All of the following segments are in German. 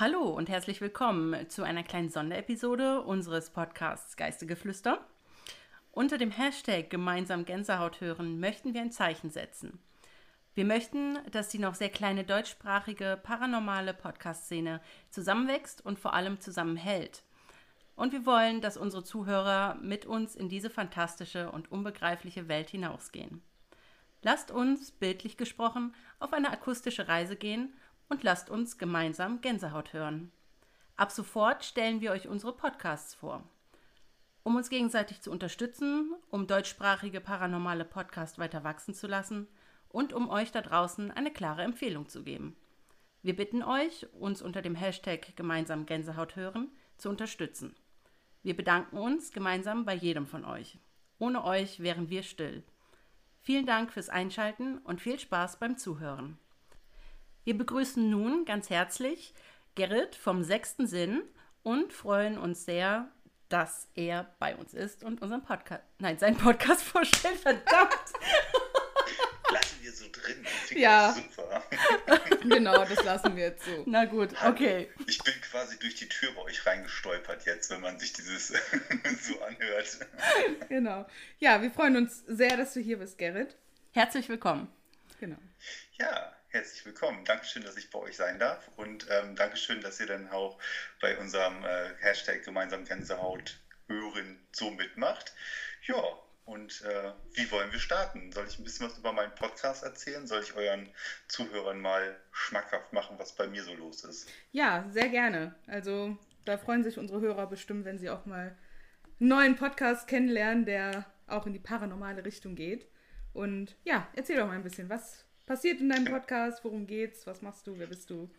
Hallo und herzlich willkommen zu einer kleinen Sonderepisode unseres Podcasts Geistegeflüster. Unter dem Hashtag gemeinsam Gänsehaut hören möchten wir ein Zeichen setzen. Wir möchten, dass die noch sehr kleine deutschsprachige paranormale Podcast-Szene zusammenwächst und vor allem zusammenhält. Und wir wollen, dass unsere Zuhörer mit uns in diese fantastische und unbegreifliche Welt hinausgehen. Lasst uns, bildlich gesprochen, auf eine akustische Reise gehen und lasst uns gemeinsam Gänsehaut hören. Ab sofort stellen wir euch unsere Podcasts vor. Um uns gegenseitig zu unterstützen, um deutschsprachige paranormale Podcasts weiter wachsen zu lassen und um euch da draußen eine klare Empfehlung zu geben. Wir bitten euch, uns unter dem Hashtag gemeinsam Gänsehaut hören zu unterstützen. Wir bedanken uns gemeinsam bei jedem von euch. Ohne euch wären wir still. Vielen Dank fürs Einschalten und viel Spaß beim Zuhören. Wir begrüßen nun ganz herzlich Gerrit vom sechsten Sinn und freuen uns sehr, dass er bei uns ist und unseren Podcast, nein, seinen Podcast vorstellt. Verdammt! Lassen wir so drin. Ja. Super. genau, das lassen wir jetzt so. Na gut, okay. Ich bin quasi durch die Tür bei euch reingestolpert jetzt, wenn man sich dieses so anhört. Genau. Ja, wir freuen uns sehr, dass du hier bist, Gerrit. Herzlich willkommen. Genau. Ja, herzlich willkommen. Dankeschön, dass ich bei euch sein darf und ähm, Dankeschön, dass ihr dann auch bei unserem äh, Hashtag gemeinsam Gänsehaut hören so mitmacht. Ja, und äh, wie wollen wir starten? Soll ich ein bisschen was über meinen Podcast erzählen? Soll ich euren Zuhörern mal schmackhaft machen, was bei mir so los ist? Ja, sehr gerne. Also da freuen sich unsere Hörer bestimmt, wenn sie auch mal einen neuen Podcast kennenlernen, der auch in die paranormale Richtung geht. Und ja, erzähl doch mal ein bisschen, was, passiert in deinem Podcast? Worum geht's? Was machst du? Wer bist du?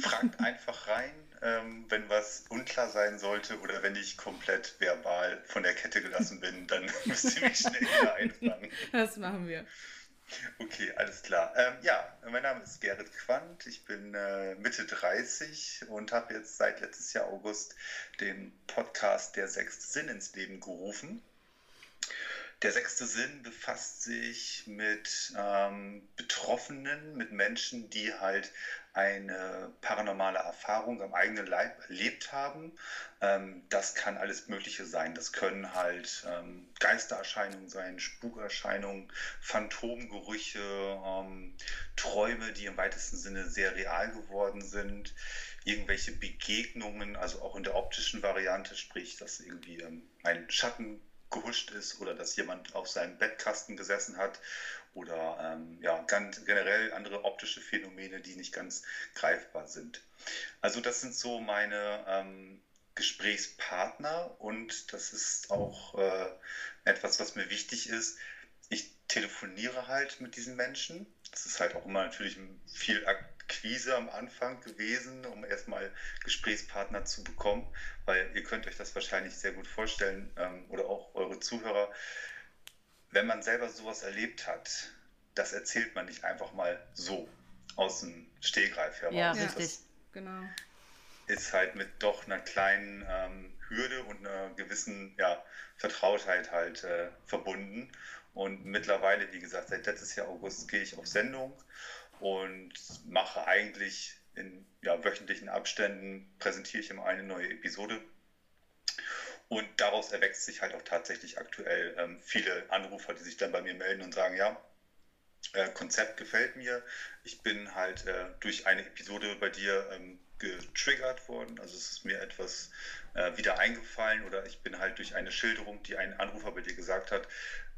Fragt einfach rein, ähm, wenn was unklar sein sollte oder wenn ich komplett verbal von der Kette gelassen bin, dann müsst ihr mich schnell wieder einfangen. Das machen wir. Okay, alles klar. Ähm, ja, mein Name ist Gerrit Quandt. Ich bin äh, Mitte 30 und habe jetzt seit letztes Jahr August den Podcast Der sechste Sinn ins Leben gerufen. Der sechste Sinn befasst sich mit ähm, Betroffenen, mit Menschen, die halt eine paranormale Erfahrung am eigenen Leib erlebt haben. Ähm, das kann alles Mögliche sein. Das können halt ähm, Geistererscheinungen sein, Spukerscheinungen, Phantomgerüche, ähm, Träume, die im weitesten Sinne sehr real geworden sind, irgendwelche Begegnungen, also auch in der optischen Variante, sprich, dass irgendwie ähm, ein Schatten gehuscht ist oder dass jemand auf seinem Bettkasten gesessen hat oder ähm, ja, ganz generell andere optische Phänomene, die nicht ganz greifbar sind. Also das sind so meine ähm, Gesprächspartner und das ist auch äh, etwas, was mir wichtig ist. Ich telefoniere halt mit diesen Menschen. Das ist halt auch immer natürlich viel Akquise am Anfang gewesen, um erstmal Gesprächspartner zu bekommen, weil ihr könnt euch das wahrscheinlich sehr gut vorstellen ähm, oder auch eure Zuhörer. Wenn man selber sowas erlebt hat, das erzählt man nicht einfach mal so aus dem Stehgreif heraus. Ja, richtig. Das genau. Ist halt mit doch einer kleinen ähm, Hürde und einer gewissen ja, Vertrautheit halt äh, verbunden. Und mittlerweile, wie gesagt, seit letztes Jahr August gehe ich auf Sendung und mache eigentlich in ja, wöchentlichen Abständen, präsentiere ich immer eine neue Episode. Und daraus erwächst sich halt auch tatsächlich aktuell ähm, viele Anrufer, die sich dann bei mir melden und sagen, ja, äh, Konzept gefällt mir. Ich bin halt äh, durch eine Episode bei dir ähm, getriggert worden. Also es ist mir etwas äh, wieder eingefallen oder ich bin halt durch eine Schilderung, die ein Anrufer bei dir gesagt hat,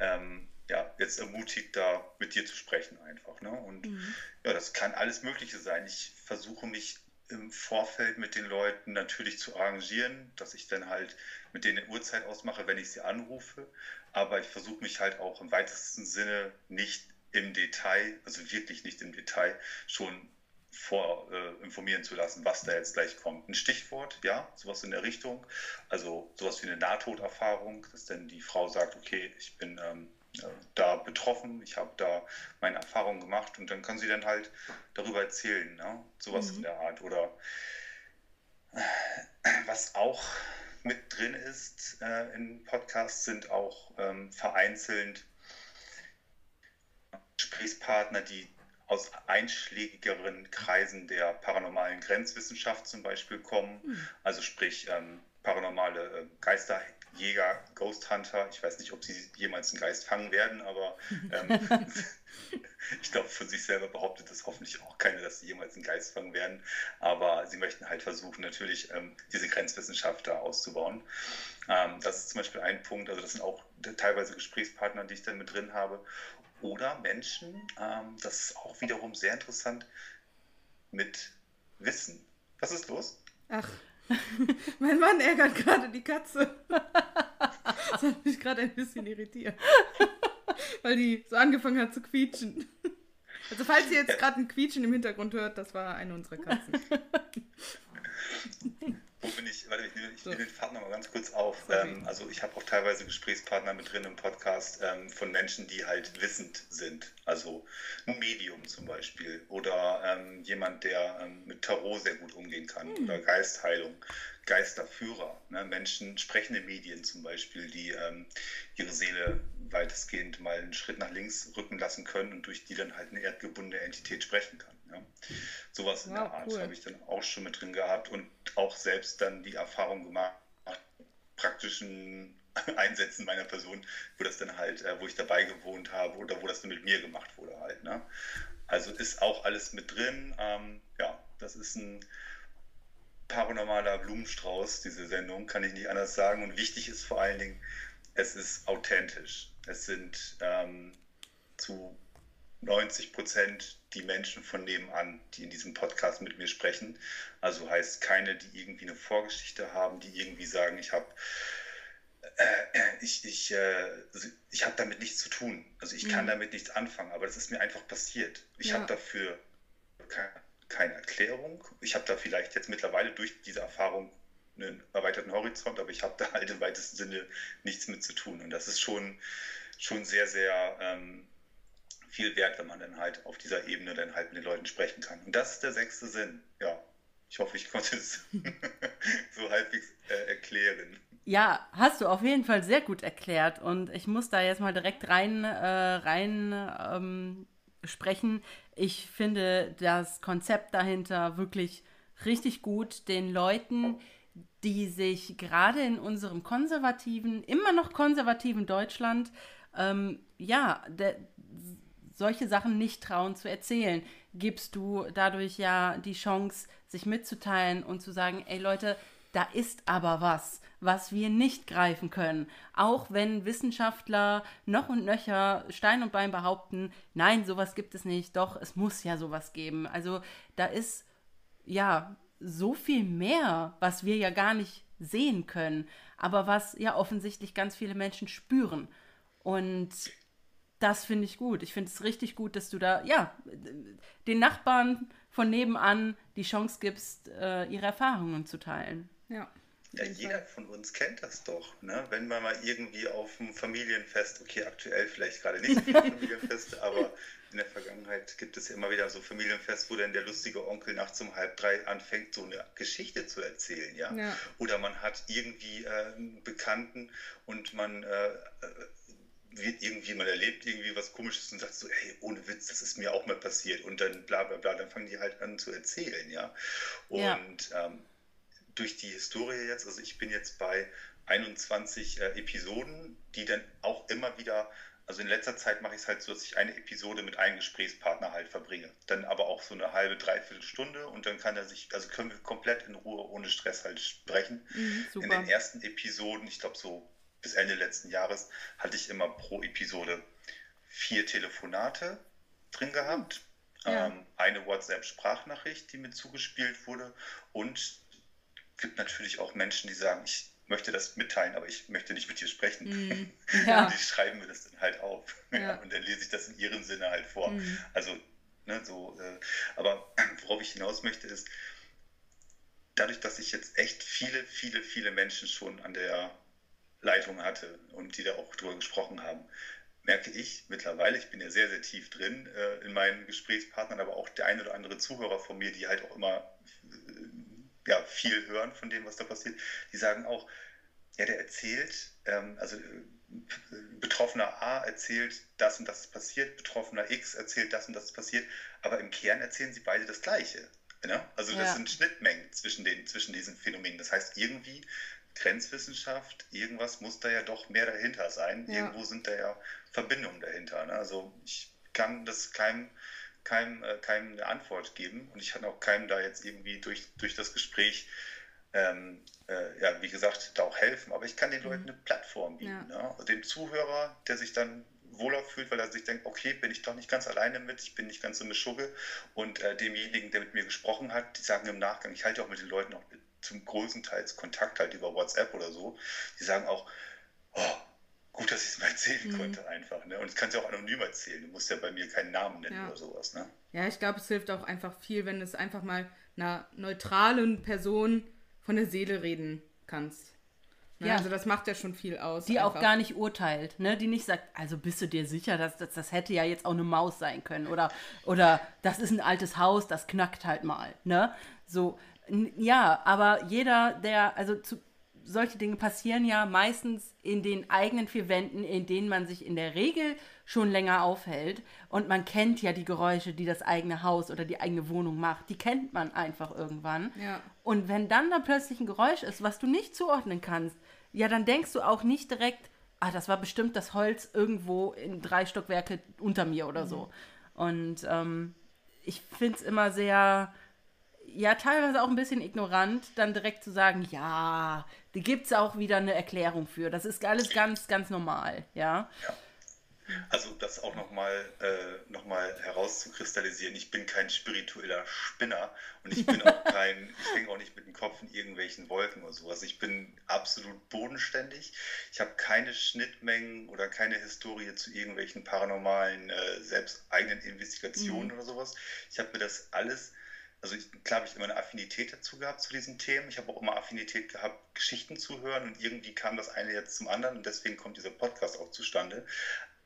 ähm, ja, jetzt ermutigt, da mit dir zu sprechen einfach. Ne? Und mhm. ja, das kann alles Mögliche sein. Ich versuche mich im Vorfeld mit den Leuten natürlich zu arrangieren, dass ich dann halt mit denen eine Uhrzeit ausmache, wenn ich sie anrufe. Aber ich versuche mich halt auch im weitesten Sinne nicht im Detail, also wirklich nicht im Detail, schon vor äh, informieren zu lassen, was da jetzt gleich kommt. Ein Stichwort, ja, sowas in der Richtung. Also sowas wie eine Nahtoderfahrung, dass dann die Frau sagt, okay, ich bin ähm, da betroffen, ich habe da meine Erfahrungen gemacht und dann kann sie dann halt darüber erzählen, ne? sowas mhm. in der Art. Oder was auch mit drin ist äh, in Podcasts, sind auch ähm, vereinzelt Gesprächspartner, die aus einschlägigeren Kreisen der paranormalen Grenzwissenschaft zum Beispiel kommen. Mhm. Also sprich ähm, paranormale äh, Geisterjäger, Ghost Hunter. Ich weiß nicht, ob sie jemals einen Geist fangen werden, aber ähm, ich glaube, von sich selber behauptet das hoffentlich auch keiner, dass sie jemals einen Geist fangen werden. Aber sie möchten halt versuchen, natürlich ähm, diese Grenzwissenschaft da auszubauen. Ähm, das ist zum Beispiel ein Punkt. Also das sind auch teilweise Gesprächspartner, die ich dann mit drin habe. Oder Menschen, ähm, das ist auch wiederum sehr interessant, mit Wissen. Was ist los? Ach, mein Mann ärgert gerade die Katze. Das hat mich gerade ein bisschen irritiert. Weil die so angefangen hat zu quietschen. Also falls ihr jetzt gerade ein Quietschen im Hintergrund hört, das war eine unserer Katzen. Wo bin ich? Warte, ich nehme, ich so. nehme den Faden mal ganz kurz auf. Ähm, also ich habe auch teilweise Gesprächspartner mit drin im Podcast ähm, von Menschen, die halt wissend sind. Also ein Medium zum Beispiel oder ähm, jemand, der ähm, mit Tarot sehr gut umgehen kann hm. oder Geistheilung, Geisterführer, ne? Menschen, sprechende Medien zum Beispiel, die ähm, ihre Seele weitestgehend mal einen Schritt nach links rücken lassen können und durch die dann halt eine erdgebundene Entität sprechen kann. Ja. Sowas in wow, der Art cool. habe ich dann auch schon mit drin gehabt und auch selbst dann die Erfahrung gemacht, praktischen Einsätzen meiner Person, wo das dann halt, äh, wo ich dabei gewohnt habe oder wo das dann mit mir gemacht wurde halt. Ne? Also ist auch alles mit drin. Ähm, ja, das ist ein paranormaler Blumenstrauß, diese Sendung, kann ich nicht anders sagen. Und wichtig ist vor allen Dingen, es ist authentisch. Es sind ähm, zu 90 Prozent die Menschen von nebenan, die in diesem Podcast mit mir sprechen. Also heißt keine, die irgendwie eine Vorgeschichte haben, die irgendwie sagen, ich habe äh, ich, ich, äh, ich habe damit nichts zu tun. Also ich mhm. kann damit nichts anfangen, aber das ist mir einfach passiert. Ich ja. habe dafür keine, keine Erklärung. Ich habe da vielleicht jetzt mittlerweile durch diese Erfahrung einen erweiterten Horizont, aber ich habe da halt im weitesten Sinne nichts mit zu tun. Und das ist schon, schon sehr, sehr ähm, viel wert, wenn man dann halt auf dieser Ebene dann halt mit den Leuten sprechen kann. Und das ist der sechste Sinn. Ja, ich hoffe, ich konnte es so halbwegs äh, erklären. Ja, hast du auf jeden Fall sehr gut erklärt. Und ich muss da jetzt mal direkt rein, äh, rein ähm, sprechen. Ich finde das Konzept dahinter wirklich richtig gut, den Leuten, die sich gerade in unserem konservativen, immer noch konservativen Deutschland, ähm, ja, de, solche Sachen nicht trauen zu erzählen, gibst du dadurch ja die Chance, sich mitzuteilen und zu sagen, ey Leute, da ist aber was, was wir nicht greifen können. Auch wenn Wissenschaftler noch und nöcher Stein und Bein behaupten, nein, sowas gibt es nicht, doch, es muss ja sowas geben. Also da ist ja so viel mehr, was wir ja gar nicht sehen können, aber was ja offensichtlich ganz viele Menschen spüren. Und das finde ich gut. Ich finde es richtig gut, dass du da, ja, den Nachbarn von nebenan die Chance gibst, äh, ihre Erfahrungen zu teilen. Ja. Ja, jeder von uns kennt das doch, ne? Wenn man mal irgendwie auf einem Familienfest, okay, aktuell vielleicht gerade nicht Familienfest, aber in der Vergangenheit gibt es ja immer wieder so Familienfest, wo dann der lustige Onkel nachts um halb drei anfängt, so eine Geschichte zu erzählen, ja. ja. Oder man hat irgendwie äh, einen Bekannten und man äh, wird irgendwie, man erlebt irgendwie was Komisches und sagt so, hey, ohne Witz, das ist mir auch mal passiert. Und dann bla bla bla, dann fangen die halt an zu erzählen, ja. Und ja. Ähm, durch die Historie jetzt, also ich bin jetzt bei 21 äh, Episoden, die dann auch immer wieder, also in letzter Zeit mache ich es halt so, dass ich eine Episode mit einem Gesprächspartner halt verbringe. Dann aber auch so eine halbe, dreiviertel Stunde und dann kann er sich, also können wir komplett in Ruhe, ohne Stress halt sprechen. Mhm, in den ersten Episoden, ich glaube so bis Ende letzten Jahres hatte ich immer pro Episode vier Telefonate drin gehabt. Ja. Ähm, eine WhatsApp-Sprachnachricht, die mir zugespielt wurde. Und es gibt natürlich auch Menschen, die sagen, ich möchte das mitteilen, aber ich möchte nicht mit dir sprechen. Mm, ja. die schreiben mir das dann halt auf. Ja. und dann lese ich das in ihrem Sinne halt vor. Mm. Also, ne, so, äh, aber worauf ich hinaus möchte, ist, dadurch, dass ich jetzt echt viele, viele, viele Menschen schon an der Leitung hatte und die da auch drüber gesprochen haben, merke ich mittlerweile, ich bin ja sehr, sehr tief drin äh, in meinen Gesprächspartnern, aber auch der eine oder andere Zuhörer von mir, die halt auch immer äh, ja, viel hören von dem, was da passiert, die sagen auch, ja, der erzählt, ähm, also Betroffener A erzählt, das und das ist passiert, Betroffener X erzählt, das und das ist passiert, aber im Kern erzählen sie beide das Gleiche. Ne? Also das ja. sind Schnittmengen zwischen, den, zwischen diesen Phänomenen. Das heißt, irgendwie Grenzwissenschaft, irgendwas muss da ja doch mehr dahinter sein. Ja. Irgendwo sind da ja Verbindungen dahinter. Ne? Also ich kann das keinem, keinem, äh, keinem eine Antwort geben und ich kann auch keinem da jetzt irgendwie durch, durch das Gespräch ähm, äh, ja, wie gesagt, da auch helfen. Aber ich kann den Leuten mhm. eine Plattform bieten. Ja. Ne? Dem Zuhörer, der sich dann wohler fühlt, weil er sich denkt, okay, bin ich doch nicht ganz alleine mit, ich bin nicht ganz so eine Schugge. Und äh, demjenigen, der mit mir gesprochen hat, die sagen im Nachgang, ich halte auch mit den Leuten auch zum größten Teil Kontakt halt über WhatsApp oder so, die sagen auch, oh, gut, dass ich es mal erzählen mhm. konnte einfach. Ne? Und ich kann es ja auch anonym erzählen. Du musst ja bei mir keinen Namen nennen ja. oder sowas. Ne? Ja, ich glaube, es hilft auch einfach viel, wenn es einfach mal einer neutralen Person von der Seele reden kannst. Ne? Ja. Also das macht ja schon viel aus. Die einfach. auch gar nicht urteilt, ne? Die nicht sagt, also bist du dir sicher, dass, dass das hätte ja jetzt auch eine Maus sein können oder oder das ist ein altes Haus, das knackt halt mal, ne? So ja, aber jeder, der also zu, solche Dinge passieren ja meistens in den eigenen vier Wänden, in denen man sich in der Regel schon länger aufhält. Und man kennt ja die Geräusche, die das eigene Haus oder die eigene Wohnung macht. Die kennt man einfach irgendwann. Ja. Und wenn dann da plötzlich ein Geräusch ist, was du nicht zuordnen kannst, ja, dann denkst du auch nicht direkt, ah, das war bestimmt das Holz irgendwo in drei Stockwerke unter mir oder mhm. so. Und ähm, ich finde es immer sehr, ja, teilweise auch ein bisschen ignorant, dann direkt zu sagen, ja, da gibt es auch wieder eine Erklärung für. Das ist alles ganz, ganz normal, ja. ja. Also das auch nochmal äh, noch herauszukristallisieren, ich bin kein spiritueller Spinner und ich bin auch kein, ich hänge auch nicht mit dem Kopf in irgendwelchen Wolken oder sowas. Ich bin absolut bodenständig. Ich habe keine Schnittmengen oder keine Historie zu irgendwelchen paranormalen, äh, selbst eigenen Investigationen mhm. oder sowas. Ich habe mir das alles also ich, klar habe ich immer eine Affinität dazu gehabt zu diesen Themen. Ich habe auch immer Affinität gehabt, Geschichten zu hören und irgendwie kam das eine jetzt zum anderen und deswegen kommt dieser Podcast auch zustande.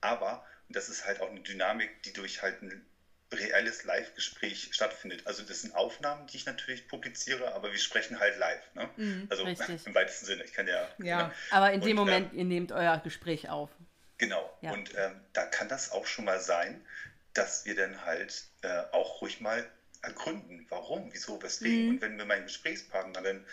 Aber, und das ist halt auch eine Dynamik, die durch halt ein reelles Live-Gespräch stattfindet. Also das sind Aufnahmen, die ich natürlich publiziere, aber wir sprechen halt live. Ne? Mhm, also richtig. im weitesten Sinne. Ich kann ja. Ja, ne? aber in dem und, Moment, ähm, ihr nehmt euer Gespräch auf. Genau. Ja. Und ähm, da kann das auch schon mal sein, dass wir dann halt äh, auch ruhig mal ergründen, warum, wieso, weswegen. Mhm. Und wenn mir mein Gesprächspartner dann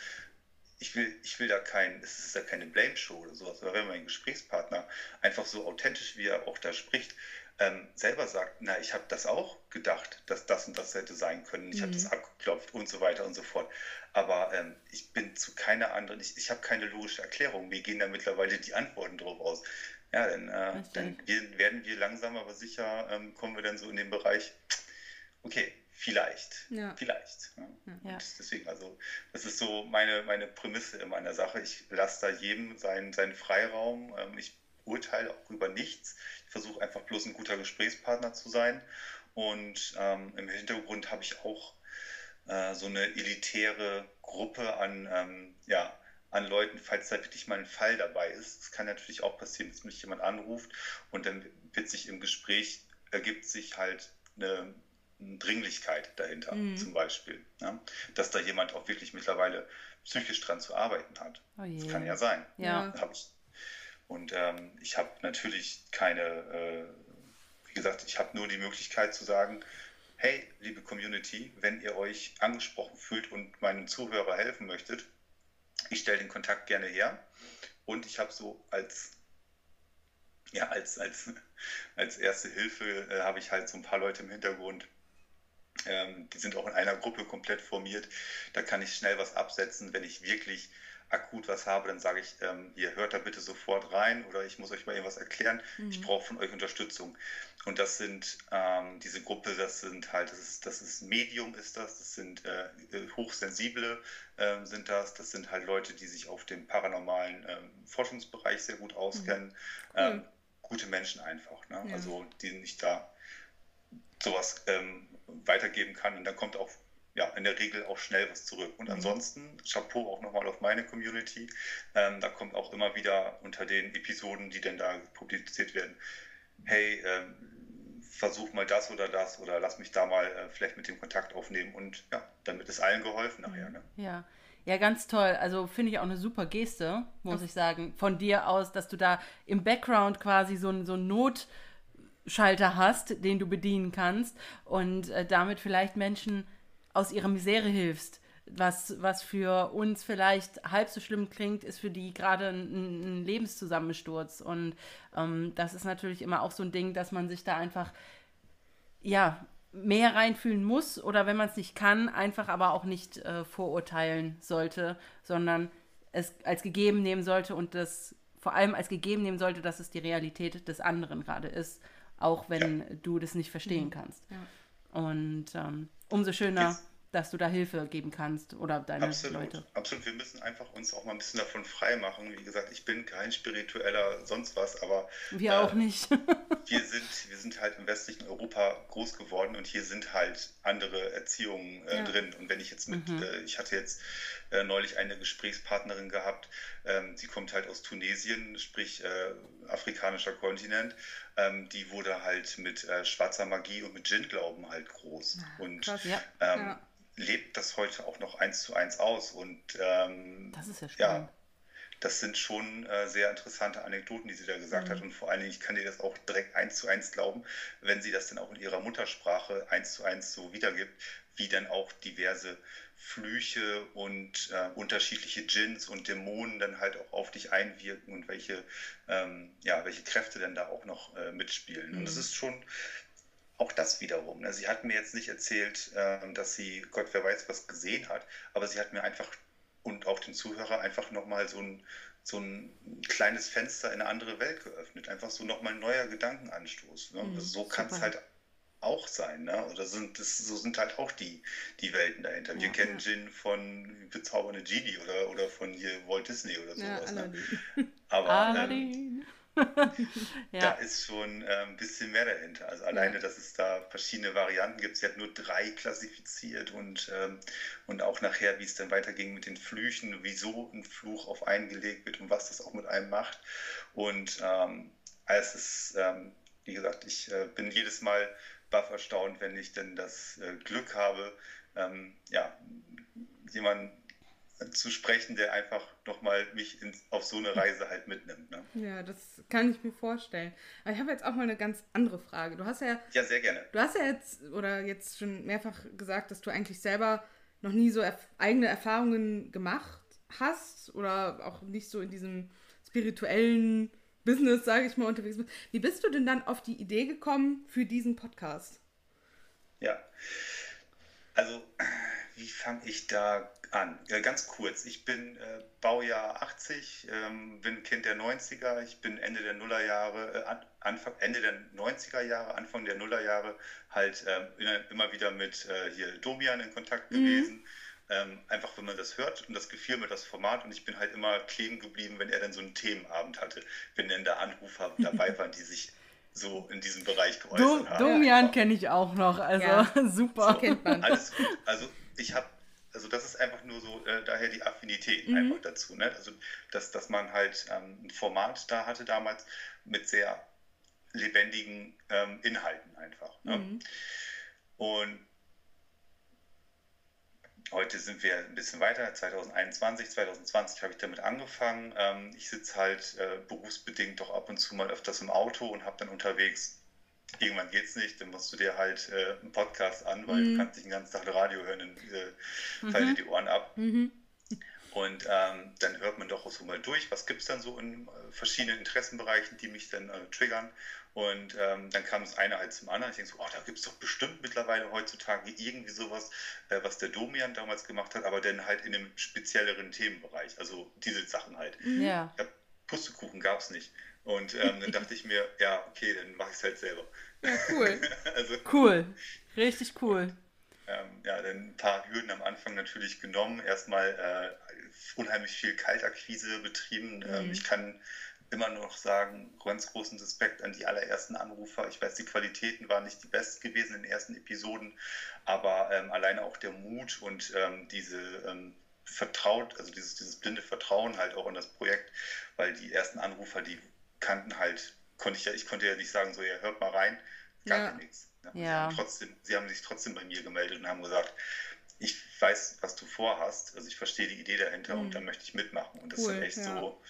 ich will, ich will da kein, es ist ja keine Blame-Show oder sowas, aber wenn mein Gesprächspartner einfach so authentisch, wie er auch da spricht, ähm, selber sagt, na, ich habe das auch gedacht, dass das und das hätte sein können, ich mhm. habe das abgeklopft und so weiter und so fort. Aber ähm, ich bin zu keiner anderen, ich, ich habe keine logische Erklärung. Mir gehen da mittlerweile die Antworten drauf aus. Ja, dann, äh, dann werden wir langsam aber sicher, ähm, kommen wir dann so in den Bereich, okay, Vielleicht. Ja. Vielleicht. Ja. deswegen, also, das ist so meine, meine Prämisse in meiner Sache. Ich lasse da jedem seinen, seinen Freiraum. Ähm, ich urteile auch über nichts. Ich versuche einfach bloß ein guter Gesprächspartner zu sein. Und ähm, im Hintergrund habe ich auch äh, so eine elitäre Gruppe an, ähm, ja, an Leuten, falls da wirklich mal ein Fall dabei ist. Es kann natürlich auch passieren, dass mich jemand anruft und dann wird sich im Gespräch, ergibt sich halt eine Dringlichkeit dahinter, mhm. zum Beispiel. Ja? Dass da jemand auch wirklich mittlerweile psychisch dran zu arbeiten hat. Oh das kann ja sein. Ja. Und ähm, ich habe natürlich keine, äh, wie gesagt, ich habe nur die Möglichkeit zu sagen, hey, liebe Community, wenn ihr euch angesprochen fühlt und meinen Zuhörer helfen möchtet, ich stelle den Kontakt gerne her. Und ich habe so als ja, als, als, als erste Hilfe äh, habe ich halt so ein paar Leute im Hintergrund, die sind auch in einer Gruppe komplett formiert. Da kann ich schnell was absetzen. Wenn ich wirklich akut was habe, dann sage ich, ähm, ihr hört da bitte sofort rein oder ich muss euch mal irgendwas erklären. Mhm. Ich brauche von euch Unterstützung. Und das sind ähm, diese Gruppe, das sind halt, das ist, das ist Medium ist das, das sind äh, äh hochsensible äh, sind das, das sind halt Leute, die sich auf dem paranormalen ähm, Forschungsbereich sehr gut auskennen. Mhm. Ähm, gute Menschen einfach, ne? ja. also die nicht da sowas ähm, weitergeben kann. Und dann kommt auch ja, in der Regel auch schnell was zurück. Und mhm. ansonsten, Chapeau auch nochmal auf meine Community. Ähm, da kommt auch immer wieder unter den Episoden, die denn da publiziert werden, hey, ähm, versuch mal das oder das oder lass mich da mal äh, vielleicht mit dem Kontakt aufnehmen und ja, damit ist allen geholfen nachher. Ne? Ja. Ja, ganz toll. Also finde ich auch eine super Geste, muss ich sagen, von dir aus, dass du da im Background quasi so, ein- so einen Notschalter hast, den du bedienen kannst und äh, damit vielleicht Menschen aus ihrer Misere hilfst. Was, was für uns vielleicht halb so schlimm klingt, ist für die gerade ein, ein Lebenszusammensturz. Und ähm, das ist natürlich immer auch so ein Ding, dass man sich da einfach ja, mehr reinfühlen muss oder wenn man es nicht kann, einfach aber auch nicht äh, vorurteilen sollte, sondern es als gegeben nehmen sollte und das vor allem als gegeben nehmen sollte, dass es die Realität des anderen gerade ist, auch wenn du das nicht verstehen kannst. Ja. Und ähm, umso schöner, Jetzt- dass du da Hilfe geben kannst oder deine Absolut, Leute. absolut. Wir müssen einfach uns auch mal ein bisschen davon frei machen. Wie gesagt, ich bin kein spiritueller sonst was, aber Wir äh, auch nicht. wir sind, wir sind halt im westlichen Europa groß geworden und hier sind halt andere Erziehungen äh, Ja. drin. Und wenn ich jetzt mit, äh, ich hatte jetzt äh, neulich eine Gesprächspartnerin gehabt, ähm, die kommt halt aus Tunesien, sprich äh, afrikanischer Kontinent. Ähm, die wurde halt mit äh, schwarzer Magie und mit Djinn-Glauben halt groß. und krass. Ja. ähm, Ja. lebt das heute auch noch eins zu eins aus. Und ähm, Das ist ja ja, spannend. das sind schon äh, sehr interessante Anekdoten, die sie da gesagt Mhm. hat. Und vor allen Dingen, ich kann dir das auch direkt eins zu eins glauben, wenn sie das dann auch in ihrer Muttersprache eins zu eins so wiedergibt, wie dann auch diverse Flüche und äh, unterschiedliche Djinns und Dämonen dann halt auch auf dich einwirken und welche, ähm, ja, welche Kräfte dann da auch noch äh, mitspielen. Und es Mhm. ist schon auch das wiederum. Ne? Sie hat mir jetzt nicht erzählt, ähm, dass sie Gott wer weiß was gesehen hat, aber sie hat mir einfach und auch dem Zuhörer einfach nochmal so ein, so ein kleines Fenster in eine andere Welt geöffnet. Einfach so nochmal ein neuer Gedankenanstoß. Ne? Mhm, so kann es halt auch sein. Ne? Oder sind das, so sind halt auch die, die Welten dahinter. Wir Ja. kennen Jin von Bezaubernde Genie oder, oder von hier Walt Disney oder Ja, sowas. ne? Aladdin. Aber ähm, da ja, ist schon äh, ein bisschen mehr dahinter. Also alleine, dass es da verschiedene Varianten gibt. Sie hat nur drei klassifiziert und, ähm, und auch nachher, wie es dann weiterging mit den Flüchen, wieso ein Fluch auf einen gelegt wird und was das auch mit einem macht. Und ähm, es ist, ähm, wie gesagt, ich äh, bin jedes Mal baff erstaunt, wenn ich denn das äh, Glück habe, ähm, ja, jemanden zu sprechen, der einfach nochmal mich ins, auf so eine Reise halt mitnimmt. Ne? Ja, das kann ich mir vorstellen. Aber ich habe jetzt auch mal eine ganz andere Frage. Du hast ja, Ja, sehr gerne. du hast ja jetzt oder jetzt schon mehrfach gesagt, dass du eigentlich selber noch nie so erf eigene Erfahrungen gemacht hast oder auch nicht so in diesem spirituellen Business, sage ich mal, unterwegs bist. Wie bist du denn dann auf die Idee gekommen für diesen Podcast? Ja. Also, wie fange ich da an? Ja, ganz kurz. Ich bin äh, Baujahr 80, ähm, bin Kind der 90er. Ich bin Ende der Nullerjahre, äh, an, Anfang, Ende der 90er Jahre, Anfang der Nullerjahre halt ähm, immer- wieder mit äh, hier Domian in Kontakt gewesen. Ähm, einfach, wenn man das hört und das gefiel mir das Format und ich bin halt immer kleben geblieben, wenn er dann so einen Themenabend hatte, wenn dann da Anrufer dabei waren, die sich so in diesem Bereich geäußert Dom, haben. Domian kenne ich auch noch, also Ja. super. Kennt man. Alles gut. Also ich habe, also das ist einfach nur so, äh, daher die Affinität Mhm. einfach dazu. Ne? Also dass, dass man halt ähm, ein Format da hatte damals mit sehr lebendigen ähm, Inhalten einfach. Ne? Mhm. Und heute sind wir ein bisschen weiter, 2021, 2020 habe ich damit angefangen. Ähm, ich sitze halt äh, berufsbedingt doch ab und zu mal öfters im Auto und habe dann unterwegs, irgendwann geht's nicht, dann musst du dir halt äh, einen Podcast an, weil Mhm. du kannst nicht den ganzen Tag Radio hören, dann äh, fallen dir die Ohren ab. Mhm. Und ähm, dann hört man doch auch so mal durch, was gibt es dann so in äh, verschiedenen Interessenbereichen, die mich dann äh, triggern. Und ähm, dann kam das eine halt zum anderen. Ich denke so, oh, da gibt es doch bestimmt mittlerweile heutzutage irgendwie sowas, äh, was der Domian damals gemacht hat, aber dann halt in einem spezielleren Themenbereich. Also diese Sachen halt. Ja, Ja, Pustekuchen gab es nicht. Und ähm, dann dachte ich mir, ja, okay, dann mache ich es halt selber. Ja, cool. also cool. Richtig cool. ähm, ja, dann ein paar Hürden am Anfang natürlich genommen. Erstmal äh, unheimlich viel Kaltakquise betrieben. Ähm, Mhm. ich kann immer noch sagen, ganz großen Respekt an die allerersten Anrufer. Ich weiß, die Qualitäten waren nicht die besten gewesen in den ersten Episoden, aber ähm, alleine auch der Mut und ähm, diese ähm, Vertraut, also dieses, dieses blinde Vertrauen halt auch in das Projekt, weil die ersten Anrufer, die kannten halt, konnte ich ja, ich konnte ja nicht sagen, so, ja, hört mal rein, gab Ja. nichts. Ne? Sie Ja. haben trotzdem, sie haben sich trotzdem bei mir gemeldet und haben gesagt, ich weiß, was du vorhast. Also ich verstehe die Idee dahinter mhm. und dann möchte ich mitmachen. Und das cool, ist echt ja. so,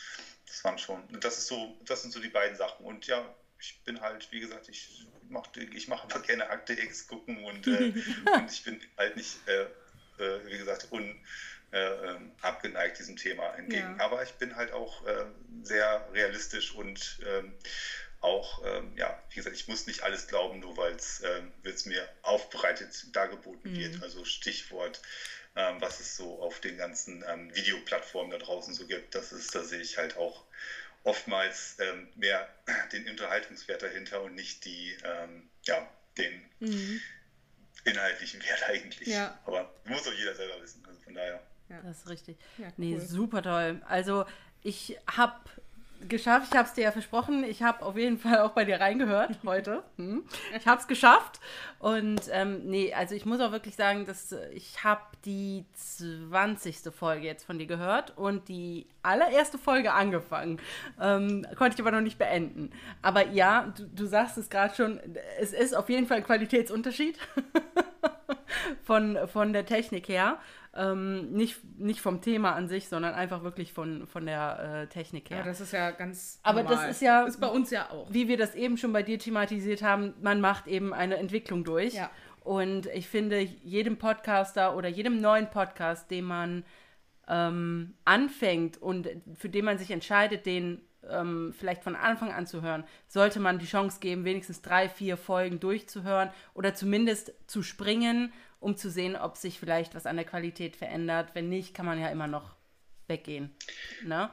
das waren schon, das ist so, das sind so die beiden Sachen. Und ja, ich bin halt, wie gesagt, ich mache ich mach einfach gerne Akte X gucken und, äh, und ich bin halt nicht, äh, äh, wie gesagt, un, äh, ähm, abgeneigt diesem Thema entgegen. Ja. Aber ich bin halt auch äh, sehr realistisch und ähm, auch, ähm, ja, wie gesagt, ich muss nicht alles glauben, nur weil es ähm, mir aufbereitet dargeboten mhm. wird. Also Stichwort, ähm, was es so auf den ganzen ähm, Videoplattformen da draußen so gibt, das ist, da sehe ich halt auch oftmals ähm, mehr den Unterhaltungswert dahinter und nicht die, ähm, ja, den mhm. inhaltlichen Wert eigentlich. Ja. Aber muss auch jeder selber wissen. Also von daher. Ja. Das ist richtig. Ja, cool. Nee, super toll. Also ich habe geschafft. Ich habe es dir ja versprochen. Ich habe auf jeden Fall auch bei dir reingehört heute. Hm. Ich habe es geschafft. Und ähm, nee, also ich muss auch wirklich sagen, dass ich habe die 20. Folge jetzt von dir gehört und die allererste Folge angefangen. Ähm, konnte ich aber noch nicht beenden. Aber ja, du, du sagst es gerade schon, es ist auf jeden Fall ein Qualitätsunterschied von, von der Technik her. Ähm, nicht, nicht vom Thema an sich, sondern einfach wirklich von, von der äh, Technik her. Ja, das ist ja ganz. Aber normal. das ist ja. Ist bei uns ja auch. Wie wir das eben schon bei dir thematisiert haben, man macht eben eine Entwicklung durch. Ja. Und ich finde, jedem Podcaster oder jedem neuen Podcast, den man ähm, anfängt und für den man sich entscheidet, den ähm, vielleicht von Anfang an zu hören, sollte man die Chance geben, wenigstens drei, vier Folgen durchzuhören oder zumindest zu springen um zu sehen, ob sich vielleicht was an der Qualität verändert. Wenn nicht, kann man ja immer noch weggehen. Ne?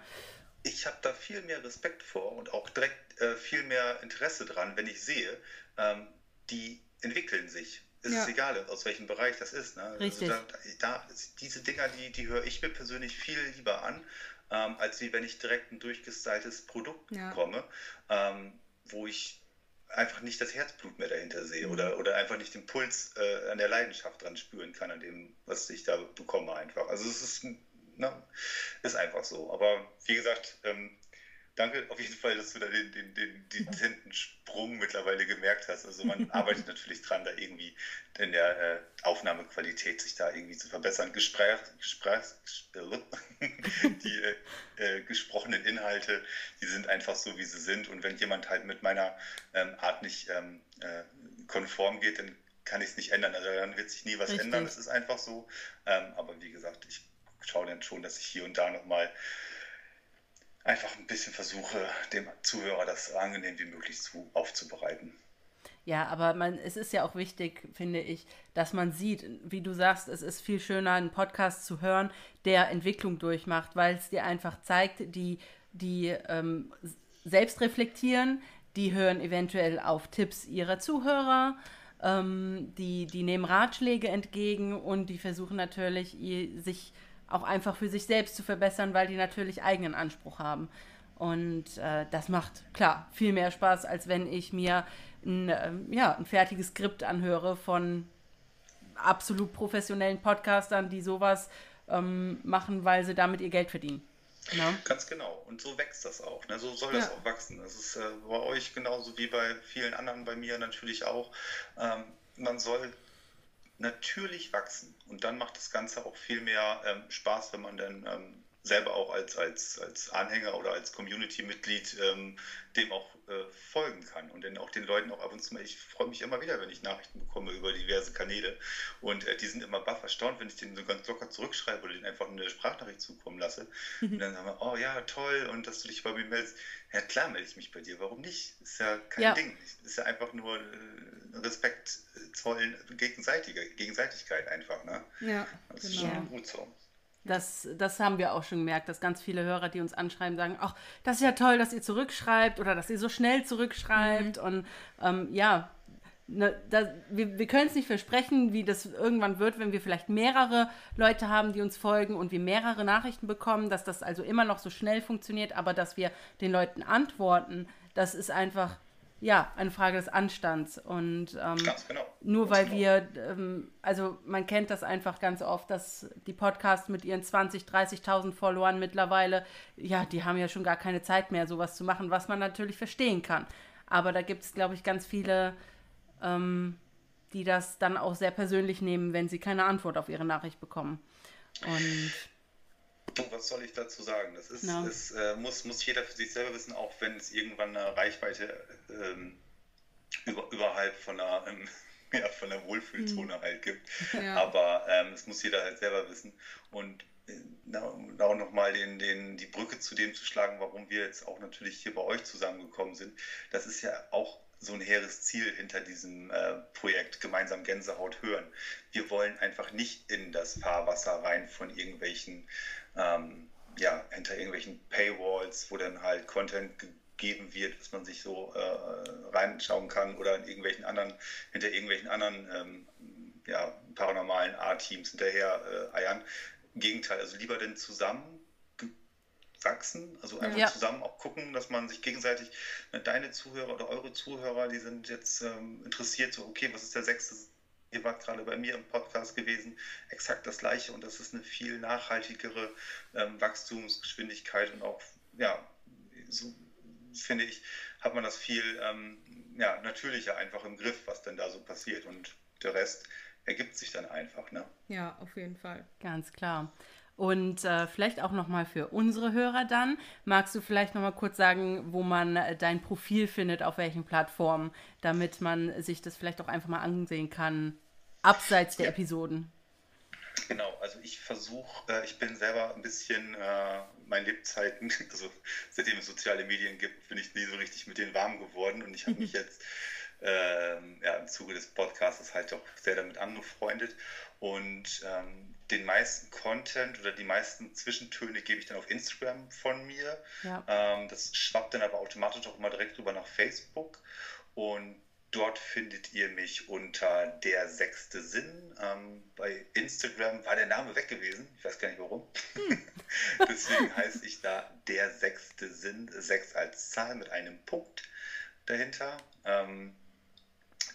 Ich habe da viel mehr Respekt vor und auch direkt äh, viel mehr Interesse dran, wenn ich sehe, ähm, die entwickeln sich. Es ja. ist egal, aus welchem Bereich das ist. Ne? Also Richtig. Also da, da, diese Dinger, die, die höre ich mir persönlich viel lieber an, ähm, als wie wenn ich direkt ein durchgestyltes Produkt ja. bekomme, ähm, wo ich einfach nicht das Herzblut mehr dahinter sehe mhm. oder, oder einfach nicht den Puls äh, an der Leidenschaft dran spüren kann, an dem, was ich da bekomme einfach. Also es ist, na, ne, ist einfach so. Aber wie gesagt, ähm, danke auf jeden Fall, dass du da den, den, den dezenten Sprung mittlerweile gemerkt hast. Also man arbeitet natürlich dran, da irgendwie in der äh, Aufnahmequalität sich da irgendwie zu verbessern. Gespräch, Gespräch, die äh, äh, gesprochenen Inhalte, die sind einfach so, wie sie sind. Und wenn jemand halt mit meiner ähm, Art nicht ähm, äh, konform geht, dann kann ich es nicht ändern. Also dann wird sich nie was Richtig. ändern. Das ist einfach so. Ähm, aber wie gesagt, ich schaue dann schon, dass ich hier und da nochmal einfach ein bisschen versuche, dem Zuhörer das angenehm wie möglich zu, aufzubereiten. Ja, aber man, es ist ja auch wichtig, finde ich, dass man sieht, wie du sagst, es ist viel schöner, einen Podcast zu hören, der Entwicklung durchmacht, weil es dir einfach zeigt, die, die ähm, selbst reflektieren, die hören eventuell auf Tipps ihrer Zuhörer, ähm, die, die nehmen Ratschläge entgegen und die versuchen natürlich, sich auch einfach für sich selbst zu verbessern, weil die natürlich eigenen Anspruch haben. Und äh, das macht, klar, viel mehr Spaß, als wenn ich mir ein, äh, ja, ein fertiges Skript anhöre von absolut professionellen Podcastern, die sowas ähm, machen, weil sie damit ihr Geld verdienen. Ja. Ganz genau. Und so wächst das auch. Ne? So soll ja. das auch wachsen. Das ist äh, bei euch genauso wie bei vielen anderen, bei mir natürlich auch. Ähm, man soll natürlich wachsen. Und dann macht das Ganze auch viel mehr ähm, Spaß, wenn man dann ähm, selber auch als, als, als Anhänger oder als Community-Mitglied ähm, dem auch äh, folgen kann und dann auch den Leuten auch ab und zu mal, ich freue mich immer wieder, wenn ich Nachrichten bekomme über diverse Kanäle und äh, die sind immer baff erstaunt, wenn ich denen so ganz locker zurückschreibe oder denen einfach eine Sprachnachricht zukommen lasse und dann sagen wir, oh ja, toll und dass du dich bei mir meldest. Ja klar melde ich mich bei dir, warum nicht? Ist ja kein ja. Ding. Ist ja einfach nur äh, Respekt zollen, gegenseitige, Gegenseitigkeit einfach. Ne? Ja, das genau. ist schon gut so. Das, das haben wir auch schon gemerkt, dass ganz viele Hörer, die uns anschreiben, sagen, ach, das ist ja toll, dass ihr zurückschreibt oder dass ihr so schnell zurückschreibt. Mhm. Und ähm, ja, ne, da, wir, wir können es nicht versprechen, wie das irgendwann wird, wenn wir vielleicht mehrere Leute haben, die uns folgen und wir mehrere Nachrichten bekommen, dass das also immer noch so schnell funktioniert, aber dass wir den Leuten antworten, das ist einfach ja, eine Frage des Anstands. Und ähm, genau. nur weil genau. wir, ähm, also man kennt das einfach ganz oft, dass die Podcasts mit ihren 20, 30.000 Followern mittlerweile, ja, die haben ja schon gar keine Zeit mehr, sowas zu machen, was man natürlich verstehen kann. Aber da gibt es, glaube ich, ganz viele, ähm, die das dann auch sehr persönlich nehmen, wenn sie keine Antwort auf ihre Nachricht bekommen. Und was soll ich dazu sagen? Das ist, no. es äh, muss, muss jeder für sich selber wissen, auch wenn es irgendwann eine Reichweite ähm, über, überhalb von einer, ähm, ja, von der Wohlfühlzone mhm. halt gibt. Ja. Aber ähm, es muss jeder halt selber wissen. Und äh, auch nochmal den, den, die Brücke zu dem zu schlagen, warum wir jetzt auch natürlich hier bei euch zusammengekommen sind. Das ist ja auch so ein hehres Ziel hinter diesem äh, Projekt gemeinsam Gänsehaut hören. Wir wollen einfach nicht in das Fahrwasser rein von irgendwelchen, ähm, ja, hinter irgendwelchen Paywalls, wo dann halt Content gegeben wird, was man sich so äh, reinschauen kann oder in irgendwelchen anderen, hinter irgendwelchen anderen ähm, ja, paranormalen A-Teams hinterher äh, eiern. Im Gegenteil, also lieber denn zusammen wachsen, also einfach ja. zusammen auch gucken, dass man sich gegenseitig, ne, deine Zuhörer oder eure Zuhörer, die sind jetzt ähm, interessiert, so, okay, was ist der sechste? Ihr wart gerade bei mir im Podcast gewesen, exakt das gleiche und das ist eine viel nachhaltigere ähm, Wachstumsgeschwindigkeit und auch, ja, so finde ich, hat man das viel ähm, ja, natürlicher einfach im Griff, was denn da so passiert und der Rest ergibt sich dann einfach. Ne? Ja, auf jeden Fall. Ganz klar. Und äh, vielleicht auch nochmal für unsere Hörer dann. Magst du vielleicht nochmal kurz sagen, wo man äh, dein Profil findet, auf welchen Plattformen, damit man sich das vielleicht auch einfach mal ansehen kann, abseits der ja. Episoden? Genau, also ich versuche, äh, ich bin selber ein bisschen äh, meine Lebzeiten, also seitdem es soziale Medien gibt, bin ich nie so richtig mit denen warm geworden und ich habe mich jetzt ähm, ja, im Zuge des Podcasts halt auch sehr damit angefreundet und ähm, den meisten Content oder die meisten Zwischentöne gebe ich dann auf Instagram von mir. Ja. Ähm, das schwappt dann aber automatisch auch immer direkt rüber nach Facebook. Und dort findet ihr mich unter der sechste Sinn. Ähm, bei Instagram war der Name weg gewesen. Ich weiß gar nicht warum. Hm. Deswegen heiße ich da der sechste Sinn. Sechs als Zahl mit einem Punkt dahinter. Ähm,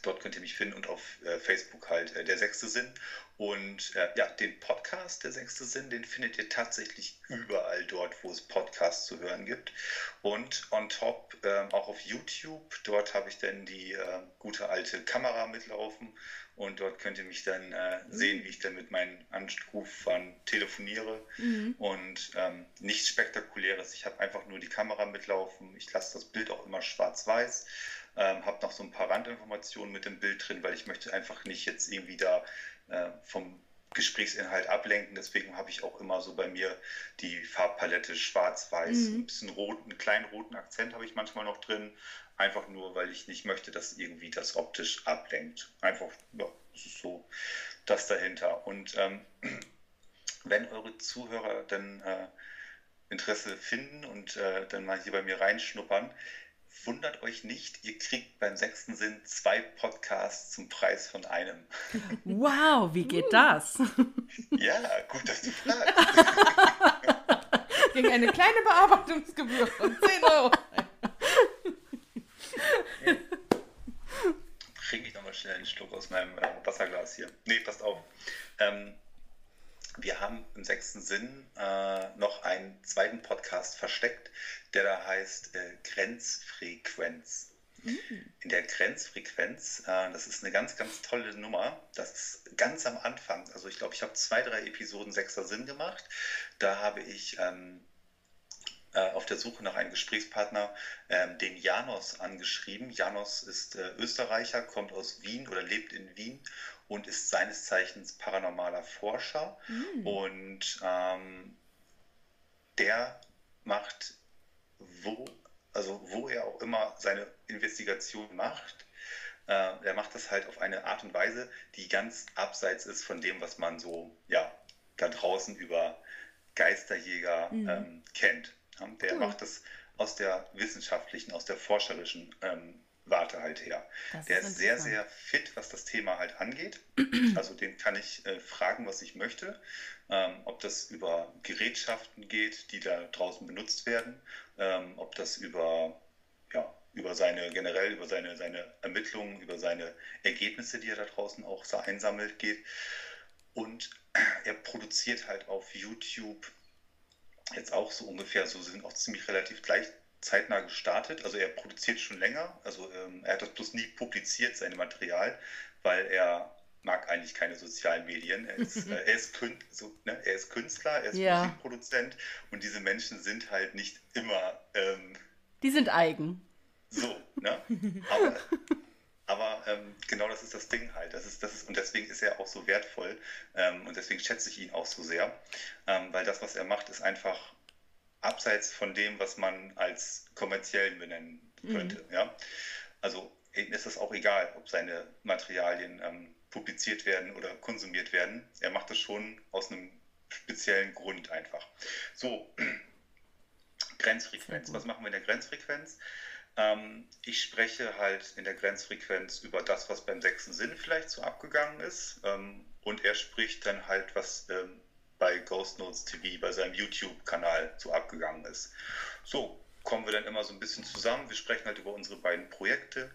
dort könnt ihr mich finden und auf äh, Facebook halt äh, der sechste Sinn. Und äh, ja, den Podcast, der sechste Sinn, den findet ihr tatsächlich überall dort, wo es Podcasts zu hören gibt. Und on top äh, auch auf YouTube. Dort habe ich dann die äh, gute alte Kamera mitlaufen. Und dort könnt ihr mich dann äh, sehen, mhm. wie ich dann mit meinen Anrufern telefoniere. Mhm. Und ähm, nichts Spektakuläres. Ich habe einfach nur die Kamera mitlaufen. Ich lasse das Bild auch immer schwarz-weiß. Ähm, habe noch so ein paar Randinformationen mit dem Bild drin, weil ich möchte einfach nicht jetzt irgendwie da äh, vom Gesprächsinhalt ablenken. Deswegen habe ich auch immer so bei mir die Farbpalette schwarz-weiß, mhm. ein bisschen rot, einen kleinen roten Akzent habe ich manchmal noch drin. Einfach nur, weil ich nicht möchte, dass irgendwie das optisch ablenkt. Einfach, ja, das ist so das dahinter. Und ähm, wenn eure Zuhörer dann äh, Interesse finden und äh, dann mal hier bei mir reinschnuppern, wundert euch nicht, ihr kriegt beim sechsten Sinn zwei Podcasts zum Preis von einem. Wow, wie geht das? Ja, gut, dass du fragst. Gegen eine kleine Bearbeitungsgebühr von 10 Euro. Trinke ich nochmal schnell einen Schluck aus meinem äh, Wasserglas hier. Nee, passt auf. Ähm, wir haben im sechsten Sinn äh, noch einen zweiten Podcast versteckt, der da heißt äh, Grenzfrequenz. Mhm. In der Grenzfrequenz, äh, das ist eine ganz, ganz tolle Nummer. Das ist ganz am Anfang. Also ich glaube, ich habe zwei, drei Episoden sechster Sinn gemacht. Da habe ich ähm, äh, auf der Suche nach einem Gesprächspartner ähm, den Janos angeschrieben. Janos ist äh, Österreicher, kommt aus Wien oder lebt in Wien und ist seines Zeichens paranormaler Forscher. Mhm. Und ähm, der macht, wo, also wo er auch immer seine Investigation macht, äh, er macht das halt auf eine Art und Weise, die ganz abseits ist von dem, was man so ja, da draußen über Geisterjäger mhm. ähm, kennt. Der cool. macht das aus der wissenschaftlichen, aus der forscherischen ähm, Warte halt her. Das der ist, ist sehr, sehr fit, was das Thema halt angeht. Also den kann ich äh, fragen, was ich möchte. Ähm, ob das über Gerätschaften geht, die da draußen benutzt werden, ähm, ob das über, ja, über seine, generell über seine, seine Ermittlungen, über seine Ergebnisse, die er da draußen auch so einsammelt, geht. Und er produziert halt auf YouTube jetzt auch so ungefähr, so sind auch ziemlich relativ gleich zeitnah gestartet. Also er produziert schon länger. Also ähm, er hat das bloß nie publiziert, sein Material, weil er mag eigentlich keine sozialen Medien. Er ist, äh, er ist, Kün so, ne? er ist Künstler, er ist ja. Musikproduzent und diese Menschen sind halt nicht immer. Ähm, Die sind eigen. So, ne? Aber, aber ähm, genau das ist das Ding halt. Das ist, das ist, und deswegen ist er auch so wertvoll ähm, und deswegen schätze ich ihn auch so sehr, ähm, weil das, was er macht, ist einfach abseits von dem, was man als kommerziell benennen könnte. Mhm. Ja? Also ist es auch egal, ob seine Materialien ähm, publiziert werden oder konsumiert werden. Er macht das schon aus einem speziellen Grund einfach. So, Grenzfrequenz. Was machen wir in der Grenzfrequenz? Ähm, ich spreche halt in der Grenzfrequenz über das, was beim sechsten Sinn vielleicht so abgegangen ist. Ähm, und er spricht dann halt, was ähm, bei Ghost Notes TV, bei seinem YouTube-Kanal so abgegangen ist. So kommen wir dann immer so ein bisschen zusammen. Wir sprechen halt über unsere beiden Projekte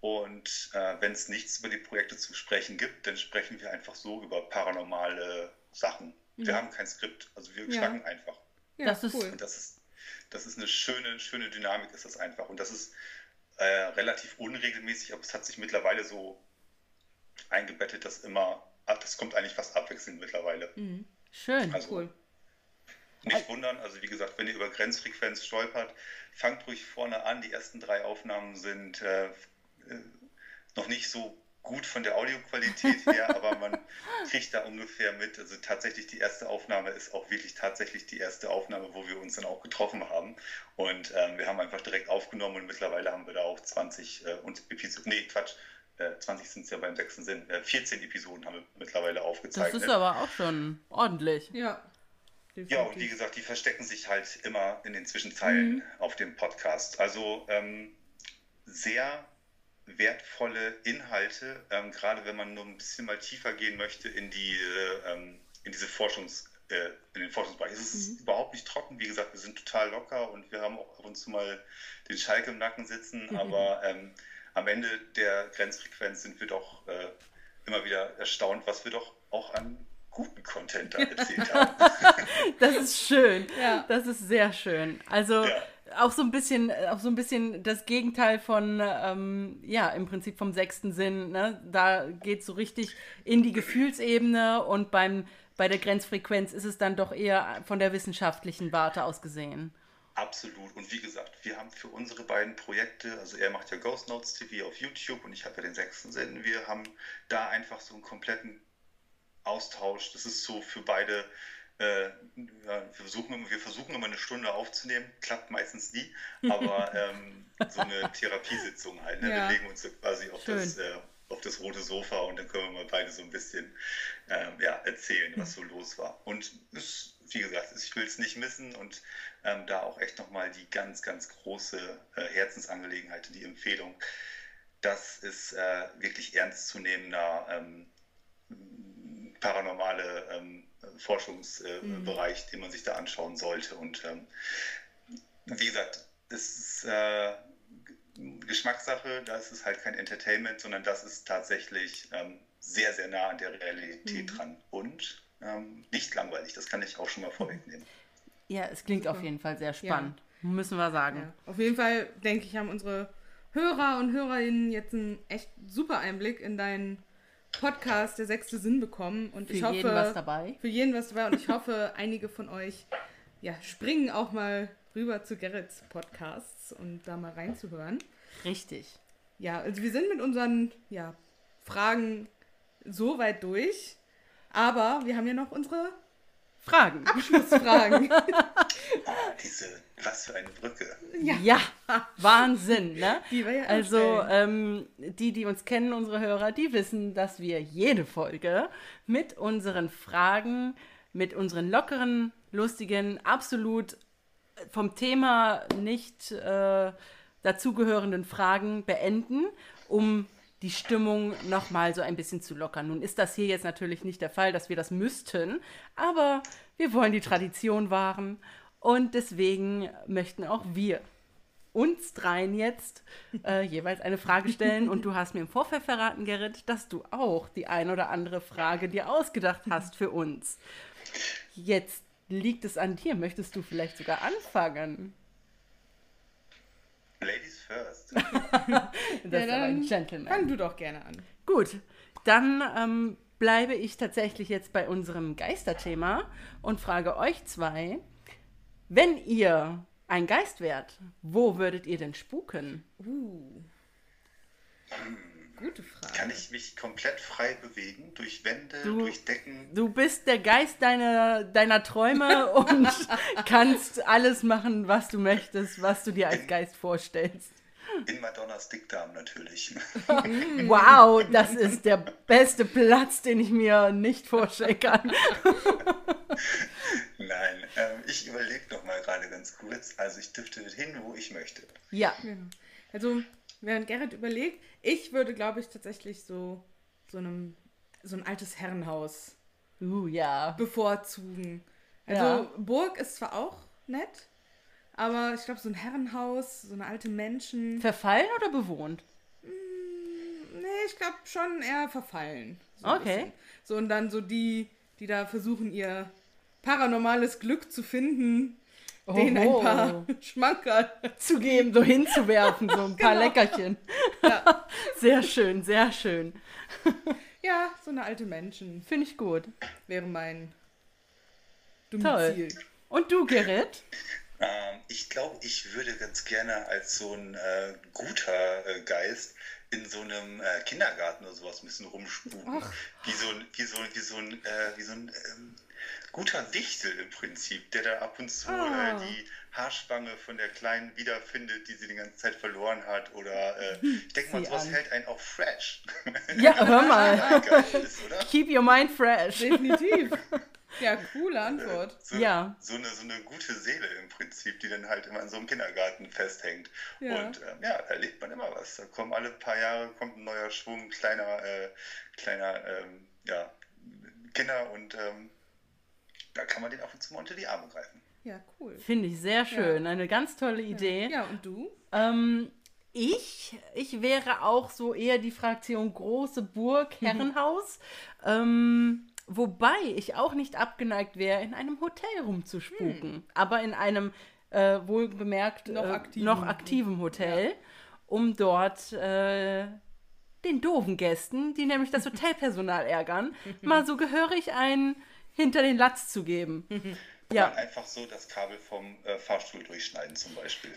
und äh, wenn es nichts über die Projekte zu sprechen gibt, dann sprechen wir einfach so über paranormale Sachen. Mhm. Wir haben kein Skript, also wir ja. schnacken einfach. Ja, das ist cool. Und das ist, das ist eine schöne, schöne Dynamik, ist das einfach. Und das ist äh, relativ unregelmäßig, aber es hat sich mittlerweile so eingebettet, dass immer, das kommt eigentlich fast abwechselnd mittlerweile. Mhm. Schön, also, cool. Nicht wundern, also wie gesagt, wenn ihr über Grenzfrequenz stolpert, fangt ruhig vorne an. Die ersten drei Aufnahmen sind äh, äh, noch nicht so gut von der Audioqualität her, aber man kriegt da ungefähr mit. Also tatsächlich die erste Aufnahme ist auch wirklich tatsächlich die erste Aufnahme, wo wir uns dann auch getroffen haben. Und ähm, wir haben einfach direkt aufgenommen und mittlerweile haben wir da auch 20 äh, und Episoden, nee, Quatsch, äh, 20 sind es ja beim sechsten Sinn, äh, 14 Episoden haben wir mittlerweile aufgezeichnet. Das ist aber auch schon ordentlich. Ja. Definitiv. Ja, und wie gesagt, die verstecken sich halt immer in den Zwischenzeilen mhm. auf dem Podcast. Also ähm, sehr wertvolle Inhalte, ähm, gerade wenn man nur ein bisschen mal tiefer gehen möchte in, die, ähm, in diese Forschungs, äh, in den Forschungsbereich. Es ist mhm. überhaupt nicht trocken, wie gesagt, wir sind total locker und wir haben auch ab und zu mal den Schalk im Nacken sitzen, mhm. aber ähm, am Ende der Grenzfrequenz sind wir doch äh, immer wieder erstaunt, was wir doch auch an guten Content da erzählt haben. das ist schön. Ja. Das ist sehr schön. Also ja auch so ein bisschen, auch so ein bisschen das Gegenteil von, ähm, ja, im Prinzip vom sechsten Sinn. Ne? Da geht es so richtig in die Gefühlsebene und beim, bei der Grenzfrequenz ist es dann doch eher von der wissenschaftlichen Warte aus gesehen. Absolut. Und wie gesagt, wir haben für unsere beiden Projekte, also er macht ja Ghost Notes TV auf YouTube und ich habe ja den sechsten Sinn, wir haben da einfach so einen kompletten Austausch. Das ist so für beide äh, wir, versuchen, wir versuchen immer eine Stunde aufzunehmen, klappt meistens nie, aber ähm, so eine Therapiesitzung halt. Ne? Ja. Wir legen uns quasi auf das, äh, auf das rote Sofa und dann können wir mal beide so ein bisschen ähm, ja, erzählen, was so los war. Und es, wie gesagt, ich will es nicht missen und ähm, da auch echt nochmal die ganz, ganz große äh, Herzensangelegenheit, die Empfehlung. Das ist äh, wirklich ernstzunehmender ähm, paranormale ähm, Forschungsbereich, mhm. den man sich da anschauen sollte. Und ähm, wie gesagt, das ist äh, Geschmackssache, da ist es halt kein Entertainment, sondern das ist tatsächlich ähm, sehr, sehr nah an der Realität mhm. dran und ähm, nicht langweilig, das kann ich auch schon mal vorwegnehmen. Ja, es klingt Super. auf jeden Fall sehr spannend, ja. müssen wir sagen. Ja. Auf jeden Fall, denke ich, haben unsere Hörer und Hörerinnen jetzt einen echt super Einblick in deinen Podcast Der sechste Sinn bekommen. Und für ich hoffe, jeden was dabei. Für jeden was dabei. Und ich hoffe, einige von euch ja, springen auch mal rüber zu Gerrits Podcasts und da mal reinzuhören. Richtig. Ja, also wir sind mit unseren ja, Fragen so weit durch. Aber wir haben ja noch unsere Fragen. Abschlussfragen. diese, was für eine Brücke. Ja, ja Wahnsinn, ne? Die ja also ähm, die, die uns kennen, unsere Hörer, die wissen, dass wir jede Folge mit unseren Fragen, mit unseren lockeren, lustigen, absolut vom Thema nicht äh, dazugehörenden Fragen beenden, um die Stimmung nochmal so ein bisschen zu lockern. Nun ist das hier jetzt natürlich nicht der Fall, dass wir das müssten, aber wir wollen die Tradition wahren und deswegen möchten auch wir uns dreien jetzt äh, jeweils eine Frage stellen. Und du hast mir im Vorfeld verraten, Gerrit, dass du auch die ein oder andere Frage dir ausgedacht hast für uns. Jetzt liegt es an dir. Möchtest du vielleicht sogar anfangen? Ladies first. Das Ja, ist aber ein Gentleman. Fang du doch gerne an. Gut, dann ähm, bleibe ich tatsächlich jetzt bei unserem Geisterthema und frage euch zwei, wenn ihr ein Geist wärt, wo würdet ihr denn spuken? Uh. Gute Frage. Kann ich mich komplett frei bewegen? Durch Wände, Du- durch Decken? Du bist der Geist deiner, deiner Träume und kannst alles machen, was du möchtest, was du dir als Geist vorstellst. In Madonnas Dickdarm natürlich. Wow, das ist der beste Platz, den ich mir nicht vorstellen kann. Nein, ähm, ich überlege noch mal gerade ganz kurz. Also ich dürfte hin, wo ich möchte. Ja, Genau. Also, während Gerrit überlegt, ich würde, glaube ich, tatsächlich so, so, einem, so ein altes Herrenhaus uh, ja. bevorzugen. Also, Ja. Burg ist zwar auch nett, aber ich glaube, so ein Herrenhaus, so eine alte Menschen. Verfallen oder bewohnt? Nee, ich glaube schon eher verfallen. So Okay. So, und dann so die, die da versuchen, ihr paranormales Glück zu finden, denen ein paar Schmankerl zu geben, so hinzuwerfen, so ein paar Genau. Leckerchen. Ja. Sehr schön, sehr schön. Ja, so eine alte Menschen Finde ich gut. wäre mein Toll. Domizil. Und du, Gerrit? Ähm, ich glaube, ich würde ganz gerne als so ein äh, guter äh, Geist in so einem äh, Kindergarten oder sowas ein bisschen rumspuken. Wie so ein, wie so, wie so ein, äh, wie so ein ähm, guter Wichtel im Prinzip, der da ab und zu äh, die Haarspange von der Kleinen wiederfindet, die sie die ganze Zeit verloren hat. Oder äh, ich denke mal, sowas an. hält einen auch fresh. Ja, hör mal. Ist? Keep your mind fresh. Definitiv. Ja, coole Antwort. So, Ja. so, eine, so eine gute Seele im Prinzip, die dann halt immer in so einem Kindergarten festhängt. Ja. Und ähm, ja, da erlebt man immer was. Da kommen alle paar Jahre kommt ein neuer Schwung, kleiner, äh, kleiner ähm, ja, Kinder und ähm, da kann man den ab und zu mal unter die Arme greifen. Ja, cool. Finde ich sehr schön. Eine ganz tolle Idee. Ja, und du? Ähm, ich, ich wäre auch so eher die Fraktion große Burg, Herrenhaus. Ähm, wobei ich auch nicht abgeneigt wäre, in einem Hotel rumzuspuken. Aber in einem äh, wohlbemerkt Noch äh, aktiven. noch aktiven Hotel, um dort äh, den doofen Gästen, die nämlich das Hotelpersonal ärgern, mal so gehörig einen hinter den Latz zu geben. Ja. Ja, Einfach so das Kabel vom äh, Fahrstuhl durchschneiden zum Beispiel.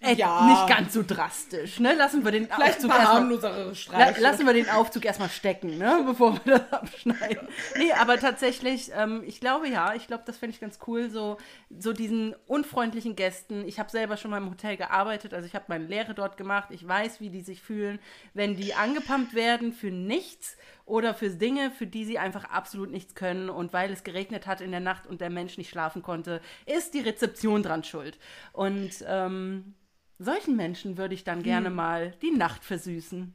äh, Ja. nicht ganz so drastisch. Ne? Lassen wir den Vielleicht Aufzug erstmal Streiche. lassen wir den Aufzug erstmal stecken, ne? bevor wir das abschneiden. Nee, aber tatsächlich, ähm, ich glaube ja, ich glaube, das fände ich ganz cool, so, so diesen unfreundlichen Gästen. Ich habe selber schon mal im Hotel gearbeitet, also ich habe meine Lehre dort gemacht. Ich weiß, wie die sich fühlen, wenn die angepumpt werden für nichts oder für Dinge, für die sie einfach absolut nichts können. Und weil es geregnet hat in der Nacht und der Mensch nicht schlafen konnte, ist die Rezeption dran schuld. Und ähm, solchen Menschen würde ich dann gerne mal die Nacht versüßen.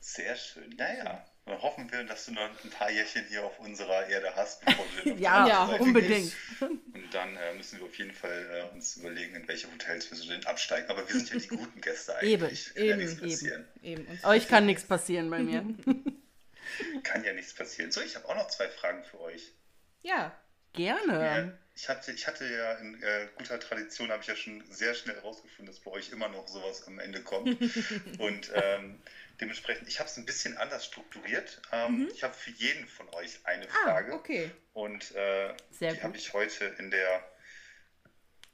Sehr schön. Naja, dann hoffen wir, dass du noch ein paar Jährchen hier auf unserer Erde hast, bevor du Ja, Ja, unbedingt. gehst. Und dann äh, müssen wir auf jeden Fall äh, uns überlegen, in welche Hotels wir so denn absteigen. Aber wir sind ja die guten Gäste Eben, eigentlich. Ja eben, passieren. Eben. Und Euch kann nichts passieren bei mir. Kann ja nichts passieren. So, ich habe auch noch zwei Fragen für euch. Ja, Gerne. Äh, ich, hatte, ich hatte ja in äh, guter Tradition, habe ich ja schon sehr schnell herausgefunden, dass bei euch immer noch sowas am Ende kommt. Und ähm, dementsprechend, ich habe es ein bisschen anders strukturiert. Ähm, Ich habe für jeden von euch eine ah, Frage. okay. Und äh, die habe ich heute in der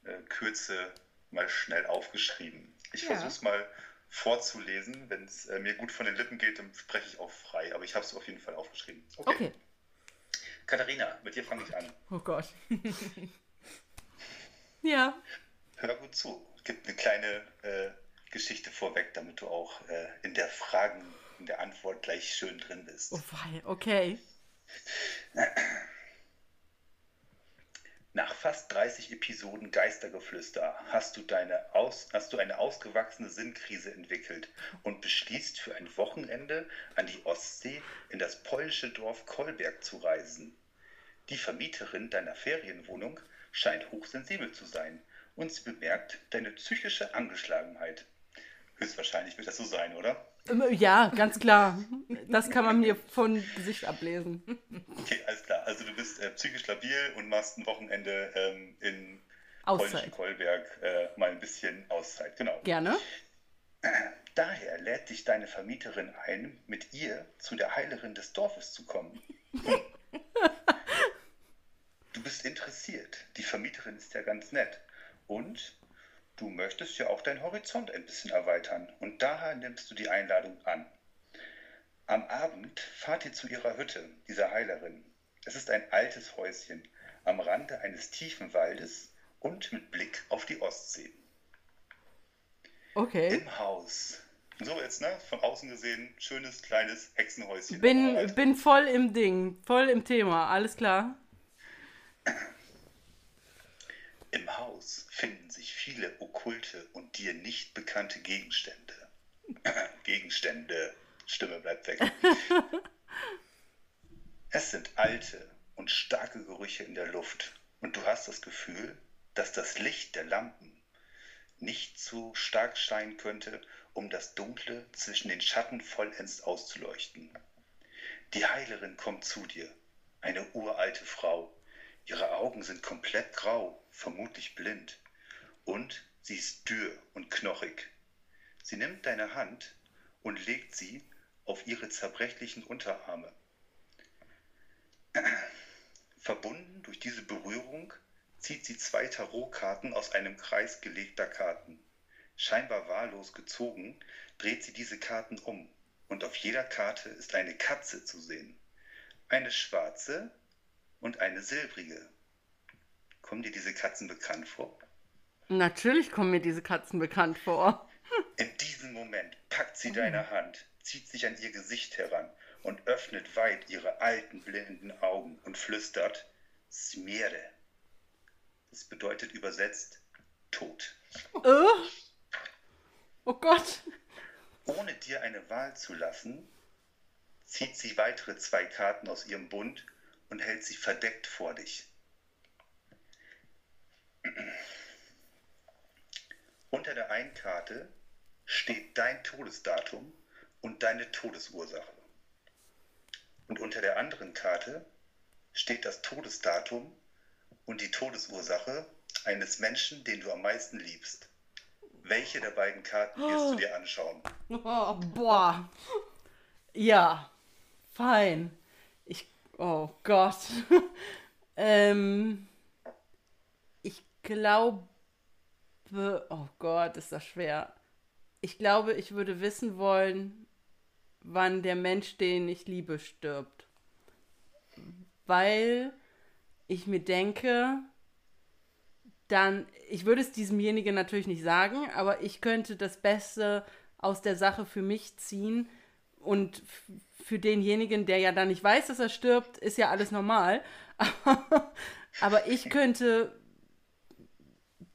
äh, Kürze mal schnell aufgeschrieben. Ich Ja. versuche es mal vorzulesen. Wenn es äh, mir gut von den Lippen geht, dann spreche ich auch frei. Aber ich habe es auf jeden Fall aufgeschrieben. Okay. Katharina, mit dir fange ich an. Oh Gott. ja. Hör gut zu. Es gibt eine kleine äh, Geschichte vorweg, damit du auch äh, in der Fragen, in der Antwort gleich schön drin bist. Oh, wei. okay. Nach fast 30 Episoden Geistergeflüster hast du, deine aus, hast du eine ausgewachsene Sinnkrise entwickelt und beschließt für ein Wochenende an die Ostsee in das polnische Dorf Kolberg zu reisen. Die Vermieterin deiner Ferienwohnung scheint hochsensibel zu sein und sie bemerkt deine psychische Angeschlagenheit. Höchstwahrscheinlich wird das so sein, oder? Ja, ganz klar. Das kann man mir von Gesicht ablesen. Okay, alles klar. Also du bist äh, psychisch labil und machst ein Wochenende ähm, in Auszeit. Kolberg äh, mal ein bisschen Auszeit. Genau. Gerne. Daher lädt dich deine Vermieterin ein, mit ihr zu der Heilerin des Dorfes zu kommen. du bist interessiert. Die Vermieterin ist ja ganz nett. Und du möchtest ja auch deinen Horizont ein bisschen erweitern. Und daher nimmst du die Einladung an. Am Abend fahrt ihr zu ihrer Hütte, dieser Heilerin. Es ist ein altes Häuschen am Rande eines tiefen Waldes und mit Blick auf die Ostsee. Okay. Im Haus. So jetzt, ne? Von außen gesehen, schönes kleines Hexenhäuschen. Bin, bin voll im Ding, voll im Thema, alles klar. Im Haus finden sich viele okkulte und dir nicht bekannte Gegenstände. Gegenstände. Stimme bleibt weg. es sind alte und starke Gerüche in der Luft und du hast das Gefühl, dass das Licht der Lampen nicht zu stark scheinen könnte, um das Dunkle zwischen den Schatten vollends auszuleuchten. Die Heilerin kommt zu dir, eine uralte Frau. Ihre Augen sind komplett grau, vermutlich blind, und sie ist dürr und knochig. Sie nimmt deine Hand und legt sie auf ihre zerbrechlichen Unterarme. Verbunden durch diese Berührung zieht sie zwei Tarotkarten aus einem Kreis gelegter Karten. Scheinbar wahllos gezogen, dreht sie diese Karten um und auf jeder Karte ist eine Katze zu sehen. Eine schwarze und eine silbrige. Kommen dir diese Katzen bekannt vor? Natürlich kommen mir diese Katzen bekannt vor. In diesem Moment packt sie deine Hand, zieht sich an ihr Gesicht heran und öffnet weit ihre alten blinden Augen und flüstert Smiere. Das bedeutet übersetzt Tod. Oh, oh Gott. Ohne dir eine Wahl zu lassen, zieht sie weitere zwei Karten aus ihrem Bund und hält sie verdeckt vor dich. Unter der einen Karte steht dein Todesdatum und deine Todesursache. Und unter der anderen Karte steht das Todesdatum und die Todesursache eines Menschen, den du am meisten liebst. Welche der beiden Karten wirst du dir anschauen? Oh, boah. Ja, fein. Oh Gott. ähm, ich glaube, oh Gott, ist das schwer. Ich glaube, ich würde wissen wollen, wann der Mensch, den ich liebe, stirbt. Weil ich mir denke, dann, ich würde es diesemjenigen natürlich nicht sagen, aber ich könnte das Beste aus der Sache für mich ziehen und für denjenigen, der ja dann nicht weiß, dass er stirbt, ist ja alles normal. aber ich könnte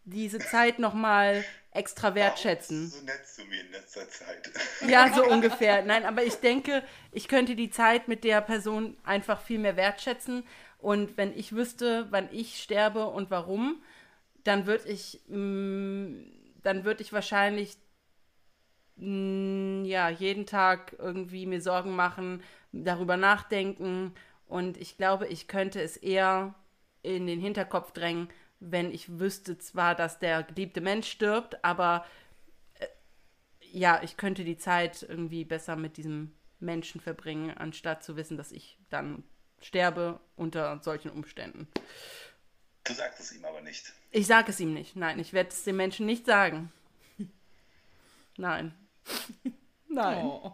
diese Zeit nochmal extra wertschätzen. So nett zu mir in letzter Zeit. Ja, so ungefähr. Nein, aber ich denke, ich könnte die Zeit mit der Person einfach viel mehr wertschätzen, und wenn ich wüsste, wann ich sterbe und warum, dann würde ich, mh, mm, dann würde ich wahrscheinlich ja jeden Tag irgendwie mir Sorgen machen, darüber nachdenken. Und ich glaube, ich könnte es eher in den Hinterkopf drängen, wenn ich wüsste zwar, dass der geliebte Mensch stirbt, aber äh, ja, ich könnte die Zeit irgendwie besser mit diesem Menschen verbringen, anstatt zu wissen, dass ich dann sterbe unter solchen Umständen. Du sagst es ihm aber nicht. Ich sage es ihm nicht. Nein, ich werde es dem Menschen nicht sagen. Nein. Nein. Oh.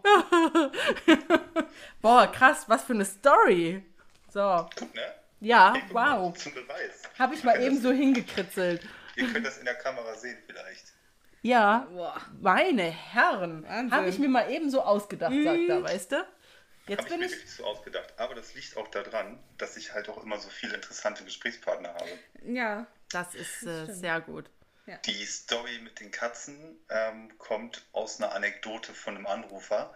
Boah, krass, was für eine Story. So. Guck, ne? Ja, hey, wow. Zum Beweis. Habe ich mal eben so hingekritzelt. Ihr könnt das in der Kamera sehen vielleicht. Ja, Boah. meine Herren. Habe ich mir mal eben so ausgedacht, sagt er, weißt du? Jetzt Habe ich bin mir ich. wirklich so ausgedacht. Aber das liegt auch daran, dass ich halt auch immer so viele interessante Gesprächspartner habe. Ja. Das ist äh, sehr gut. Die Story mit den Katzen ähm, kommt aus einer Anekdote von einem Anrufer,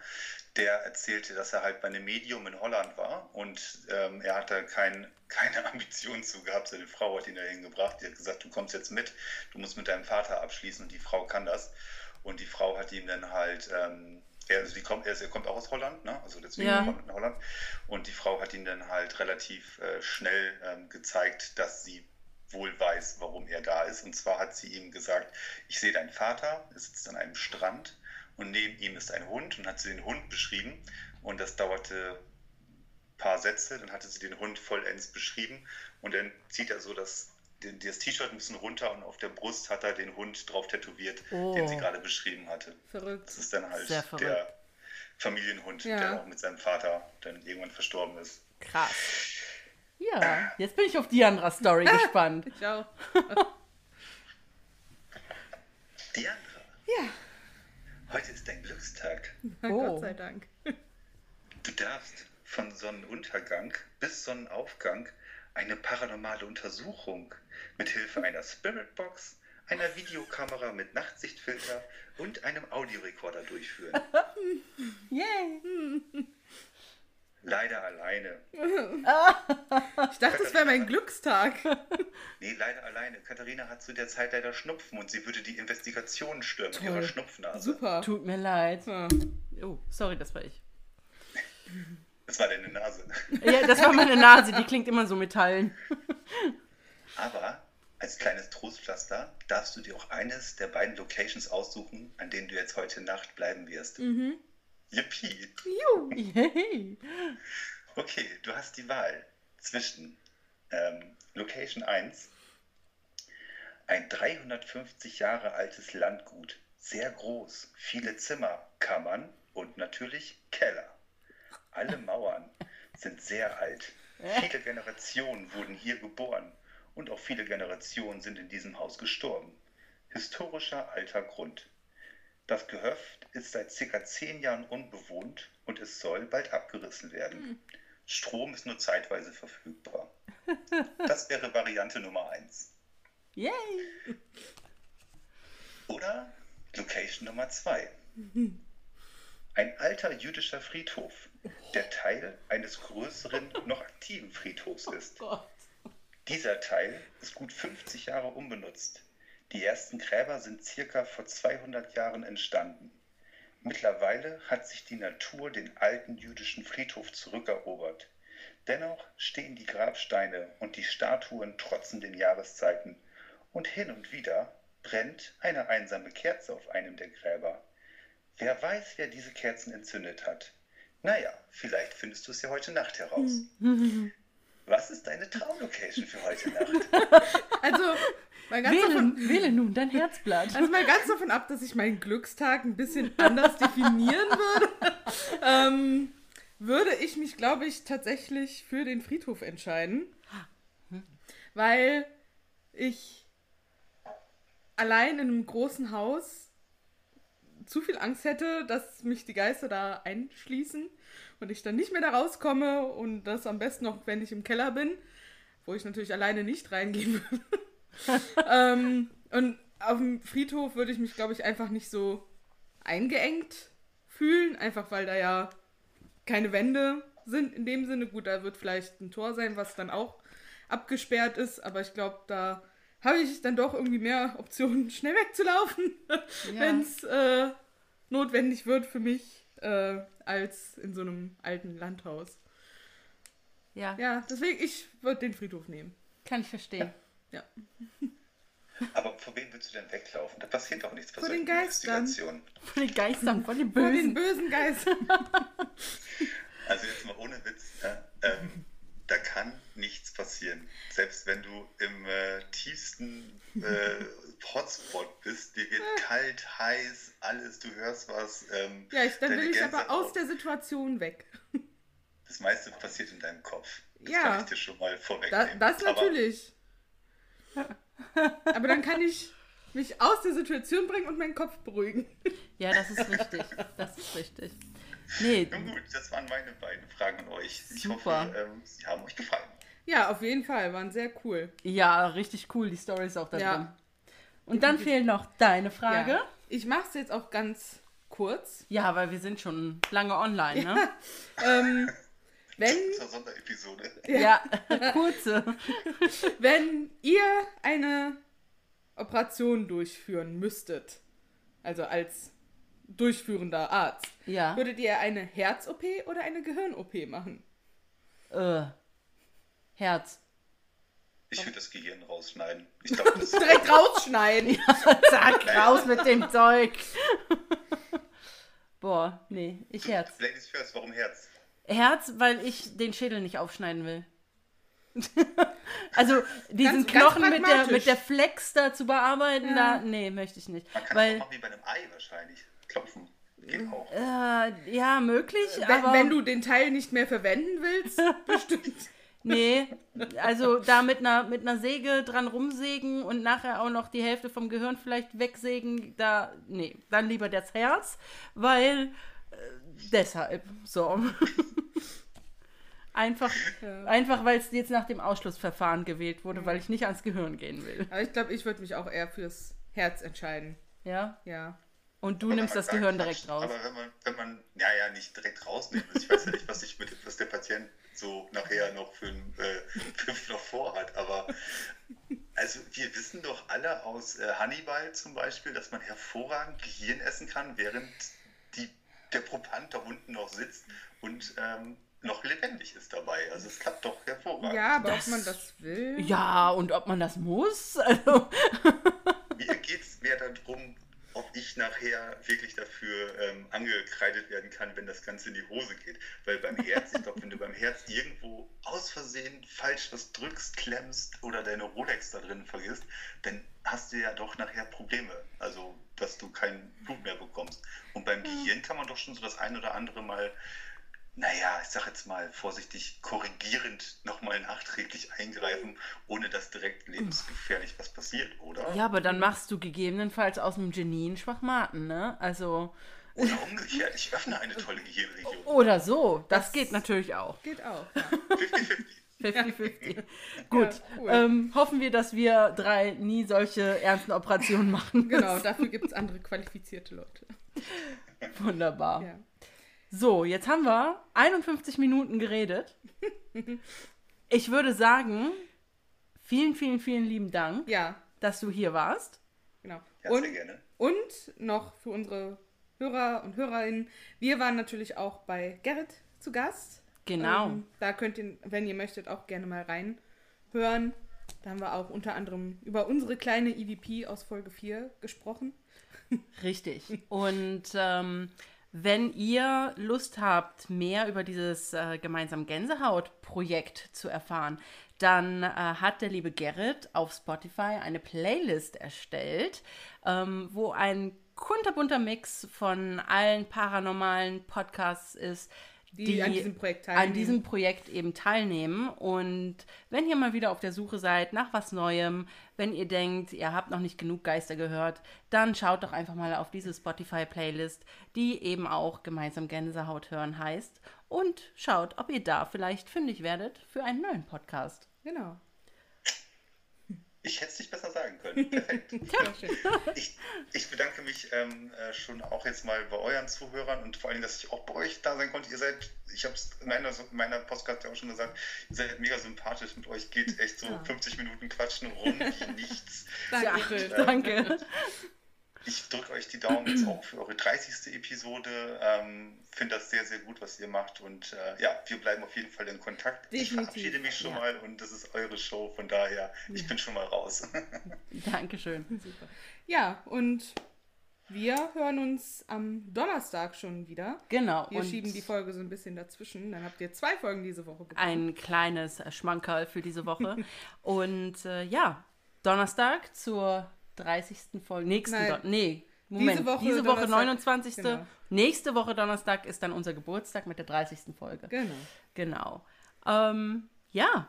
der erzählte, dass er halt bei einem Medium in Holland war und ähm, er hatte kein, keine Ambition zu gehabt. Seine Frau hat ihn dahin gebracht. Die hat gesagt, du kommst jetzt mit, du musst mit deinem Vater abschließen und die Frau kann das. Und die Frau hat ihm dann halt, ähm, er, also die kommt, er, er kommt auch aus Holland, ne? also deswegen Ja. kommt er in Holland. Und die Frau hat ihm dann halt relativ äh, schnell ähm, gezeigt, dass sie wohl weiß, warum er da ist. Und zwar hat sie ihm gesagt, ich sehe deinen Vater, er sitzt an einem Strand und neben ihm ist ein Hund und hat sie den Hund beschrieben. Und das dauerte ein paar Sätze, dann hatte sie den Hund vollends beschrieben und dann zieht er so das, das T-Shirt ein bisschen runter und auf der Brust hat er den Hund drauf tätowiert, Oh. den sie gerade beschrieben hatte. Verrückt. Das ist dann halt der Familienhund, Ja. der auch mit seinem Vater dann irgendwann verstorben ist. Krass. Ja, jetzt bin ich auf die andere Story gespannt. Ich auch. Diandra, Ja, heute ist dein Glückstag. Oh. Gott sei Dank. Du darfst von Sonnenuntergang bis Sonnenaufgang eine paranormale Untersuchung mit Hilfe einer Spiritbox, einer Videokamera mit Nachtsichtfilter und einem Audiorekorder durchführen. Yay. Ah. Leider alleine. Ich dachte, es wäre mein Glückstag. Nee, leider alleine. Katharina hat zu der Zeit leider Schnupfen und sie würde die Investigation stürmen mit Toll. ihrer Schnupfnase. Super. Tut mir leid. Ja. Oh, sorry, das war ich. Das war deine Nase. Ja, das war meine Nase, die klingt immer so metallen. Aber als kleines Trostpflaster darfst du dir auch eines der beiden Locations aussuchen, an denen du jetzt heute Nacht bleiben wirst. Mhm. Yippie! Juhu. Yay. Okay, du hast die Wahl zwischen ähm, Location 1, ein 350 Jahre altes Landgut, sehr groß, viele Zimmer, Kammern und natürlich Keller. Alle Mauern sind sehr alt. Viele Generationen wurden hier geboren und auch viele Generationen sind in diesem Haus gestorben. Historischer alter Grund. Das Gehöft ist seit circa zehn Jahren unbewohnt und es soll bald abgerissen werden. Strom ist nur zeitweise verfügbar. Das wäre Variante Nummer 1. Yay. Oder Location Nummer 2. Ein alter jüdischer Friedhof, der Teil eines größeren, noch aktiven Friedhofs ist. Gott. Dieser Teil ist gut 50 Jahre unbenutzt. Die ersten Gräber sind circa vor 200 Jahren entstanden. Mittlerweile hat sich die Natur den alten jüdischen Friedhof zurückerobert. Dennoch stehen die Grabsteine und die Statuen trotzen den Jahreszeiten. Und hin und wieder brennt eine einsame Kerze auf einem der Gräber. Wer weiß, wer diese Kerzen entzündet hat. Naja, vielleicht findest du es ja heute Nacht heraus. Was ist deine Traumlocation für heute Nacht? Also, mal ganz, Wähle, davon, wähle nun dein Herzblatt. also mal ganz davon ab, dass ich meinen Glückstag ein bisschen anders definieren würde, ähm, würde ich mich, glaube ich, tatsächlich für den Friedhof entscheiden. Weil ich allein in einem großen Haus zu viel Angst hätte, dass mich die Geister da einschließen und ich dann nicht mehr da rauskomme und das am besten noch, wenn ich im Keller bin, wo ich natürlich alleine nicht reingehen würde. ähm, und auf dem Friedhof würde ich mich, glaube ich, einfach nicht so eingeengt fühlen, einfach weil da ja keine Wände sind in dem Sinne. Gut, da wird vielleicht ein Tor sein, was dann auch abgesperrt ist, aber ich glaube, da habe ich dann doch irgendwie mehr Optionen, schnell wegzulaufen, Ja. wenn es äh, notwendig wird für mich, äh, als in so einem alten Landhaus. Ja, Ja, deswegen, ich würde den Friedhof nehmen. kann ich verstehen. Ja. Aber vor wem willst du denn weglaufen? Da passiert doch nichts Vor den Geistern. Von den Geistern, von den Vor den Bösen. bösen Geistern. Also jetzt mal ohne Witz, ne? ähm, da kann nichts passieren. Selbst wenn du im äh, tiefsten äh, Hotspot bist, dir wird kalt, heiß, alles, du hörst was. Ähm, Ja, ich, dann will ich aber aus der Situation weg. Das meiste passiert in deinem Kopf. Das Ja. kann ich dir schon mal Da, vorwegnehmen. das Aber natürlich. Aber dann kann ich mich aus der Situation bringen und meinen Kopf beruhigen. Ja, das ist richtig. Das ist richtig. Nee, nun gut, das waren meine beiden Fragen an euch. Ich Super. hoffe, ähm, sie haben euch gefallen. Ja, auf jeden Fall, waren sehr cool. ja, richtig cool. Die Story ist auch da Ja. drin. Und dann fehlt noch deine Frage. Ja. Ich mache es jetzt auch ganz kurz. Ja, weil wir sind schon lange online, ne? Ähm, wenn, Zur Sonderepisode. Ja, kurze. wenn ihr eine Operation durchführen müsstet, also als durchführender Arzt, Ja. würdet ihr eine Herz-OP oder eine Gehirn-OP machen? Äh, Herz. Ich würde das Gehirn rausschneiden. Ich glaube, das Direkt rausschneiden. Zack, raus mit dem Zeug. Boah, nee, ich Herz. Ladies first, warum Herz? Herz, weil ich den Schädel nicht aufschneiden will. Also diesen Ganz- ganz Knochen mit der, mit der Flex da zu bearbeiten, Ja. da, nee, möchte ich nicht. Man kann es Weil, auch wie bei einem Ei wahrscheinlich. Klopfen. Geht auch. äh, ja, möglich, Wenn, aber wenn du den Teil nicht mehr verwenden willst, bestimmt. nee, also da mit einer, mit einer Säge dran rumsägen und nachher auch noch die Hälfte vom Gehirn vielleicht wegsägen, da, nee, dann lieber das Herz, weil äh, deshalb, so. Einfach, Ja. einfach weil es jetzt nach dem Ausschlussverfahren gewählt wurde, weil ich nicht ans Gehirn gehen will. Aber ich glaube, ich würde mich auch eher fürs Herz entscheiden. Ja? Ja. Und du Aber nimmst das sagt, Gehirn direkt raus. Aber wenn man, wenn man, ja, ja, nicht direkt rausnehmen will. Ich weiß ja nicht, was, ich mit, was der Patient so nachher noch für ein äh, Pfiff noch vorhat. Aber also wir wissen doch alle aus äh, Hannibal zum Beispiel, dass man hervorragend Gehirn essen kann, während die, der Proband da unten noch sitzt und ähm, noch lebendig ist dabei. Also es klappt doch hervorragend. Ja, aber Das- ob man das will. Ja, und ob man das muss? Also, Mir geht es mehr darum, ob ich nachher wirklich dafür ähm, angekreidet werden kann, wenn das Ganze in die Hose geht. Weil beim Herz, ich glaube, wenn du beim Herz irgendwo aus Versehen falsch was drückst, klemmst oder deine Rolex da drin vergisst, dann hast du ja doch nachher Probleme. Also, dass du kein Blut mehr bekommst. Und beim Gehirn kann man doch schon so das ein oder andere Mal, naja, ich sag jetzt mal vorsichtig, korrigierend nochmal nachträglich eingreifen, ohne dass direkt lebensgefährlich was passiert, oder? ja, aber dann machst du gegebenenfalls aus einem Genie einen Schwachmaten, ne? Also, Oder umgekehrt, ich öffne eine tolle Gehirnregion. oder so. Das, Das- geht natürlich auch. Geht auch. Ja. 50-50. 50-50. Gut, cool. ähm, hoffen wir, dass wir drei nie solche ernsten Operationen machen. Genau, dafür gibt es andere qualifizierte Leute. Wunderbar. Ja. So, jetzt haben wir 51 Minuten geredet. Ich würde sagen, vielen, vielen, vielen lieben Dank, ja, dass du hier warst. genau. Und, und noch für unsere Hörer und Hörerinnen, wir waren natürlich auch bei Gerrit zu Gast. Genau. Ähm, da könnt ihr, wenn ihr möchtet, auch gerne mal reinhören. Da haben wir auch unter anderem über unsere kleine EVP aus Folge 4 gesprochen. Richtig. Und ähm, wenn ihr Lust habt, mehr über dieses äh, gemeinsam Gänsehaut-Projekt zu erfahren, dann äh, hat der liebe Gerrit auf Spotify eine Playlist erstellt, ähm, wo ein kunterbunter Mix von allen paranormalen Podcasts ist, Die an diesem Projekt an teilnehmen. diesem Projekt eben teilnehmen. Und wenn ihr mal wieder auf der Suche seid nach was Neuem, wenn ihr denkt, ihr habt noch nicht genug Geister gehört, dann schaut doch einfach mal auf diese Spotify-Playlist, die eben auch gemeinsam Gänsehaut hören heißt. Und schaut, ob ihr da vielleicht fündig werdet für einen neuen Podcast. Genau. Ich hätte es nicht besser sagen können. Perfekt. Schön. Ich, ich bedanke mich ähm, äh, schon auch jetzt mal bei euren Zuhörern und vor allem, dass ich auch bei euch da sein konnte. Ihr seid, ich habe es in meiner, in meiner Podcast ja auch schon gesagt, ihr seid mega sympathisch. Mit euch geht echt so Ja. 50 Minuten Quatschen rum wie nichts. Dankeschön. Danke. Ich drücke euch die Daumen jetzt auch für eure 30. Episode. Ähm, Finde das sehr, sehr gut, was ihr macht. Und äh, ja, wir bleiben auf jeden Fall in Kontakt. Ich Definitiv, verabschiede mich schon ja. mal und das ist eure Show. Von daher, ich bin schon mal raus. Dankeschön. Super. Ja, und wir hören uns am Donnerstag schon wieder. Genau. Wir und schieben die Folge so ein bisschen dazwischen. Dann habt ihr zwei Folgen diese Woche bekommen. ein kleines Schmankerl für diese Woche. Und äh, ja, Donnerstag zur 30. Folge. Nächsten Nein. Nee, Moment. Diese Woche Diese Woche Donnerstag. 29. Genau. Nächste Woche Donnerstag ist dann unser Geburtstag mit der 30. Folge. Genau. Genau. Ähm, ja,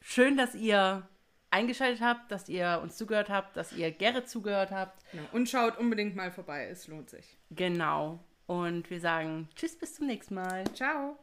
schön, dass ihr eingeschaltet habt, dass ihr uns zugehört habt, dass ihr Gerrit zugehört habt. genau. Und schaut unbedingt mal vorbei. Es lohnt sich. Genau. Und wir sagen Tschüss, bis zum nächsten Mal. Ciao.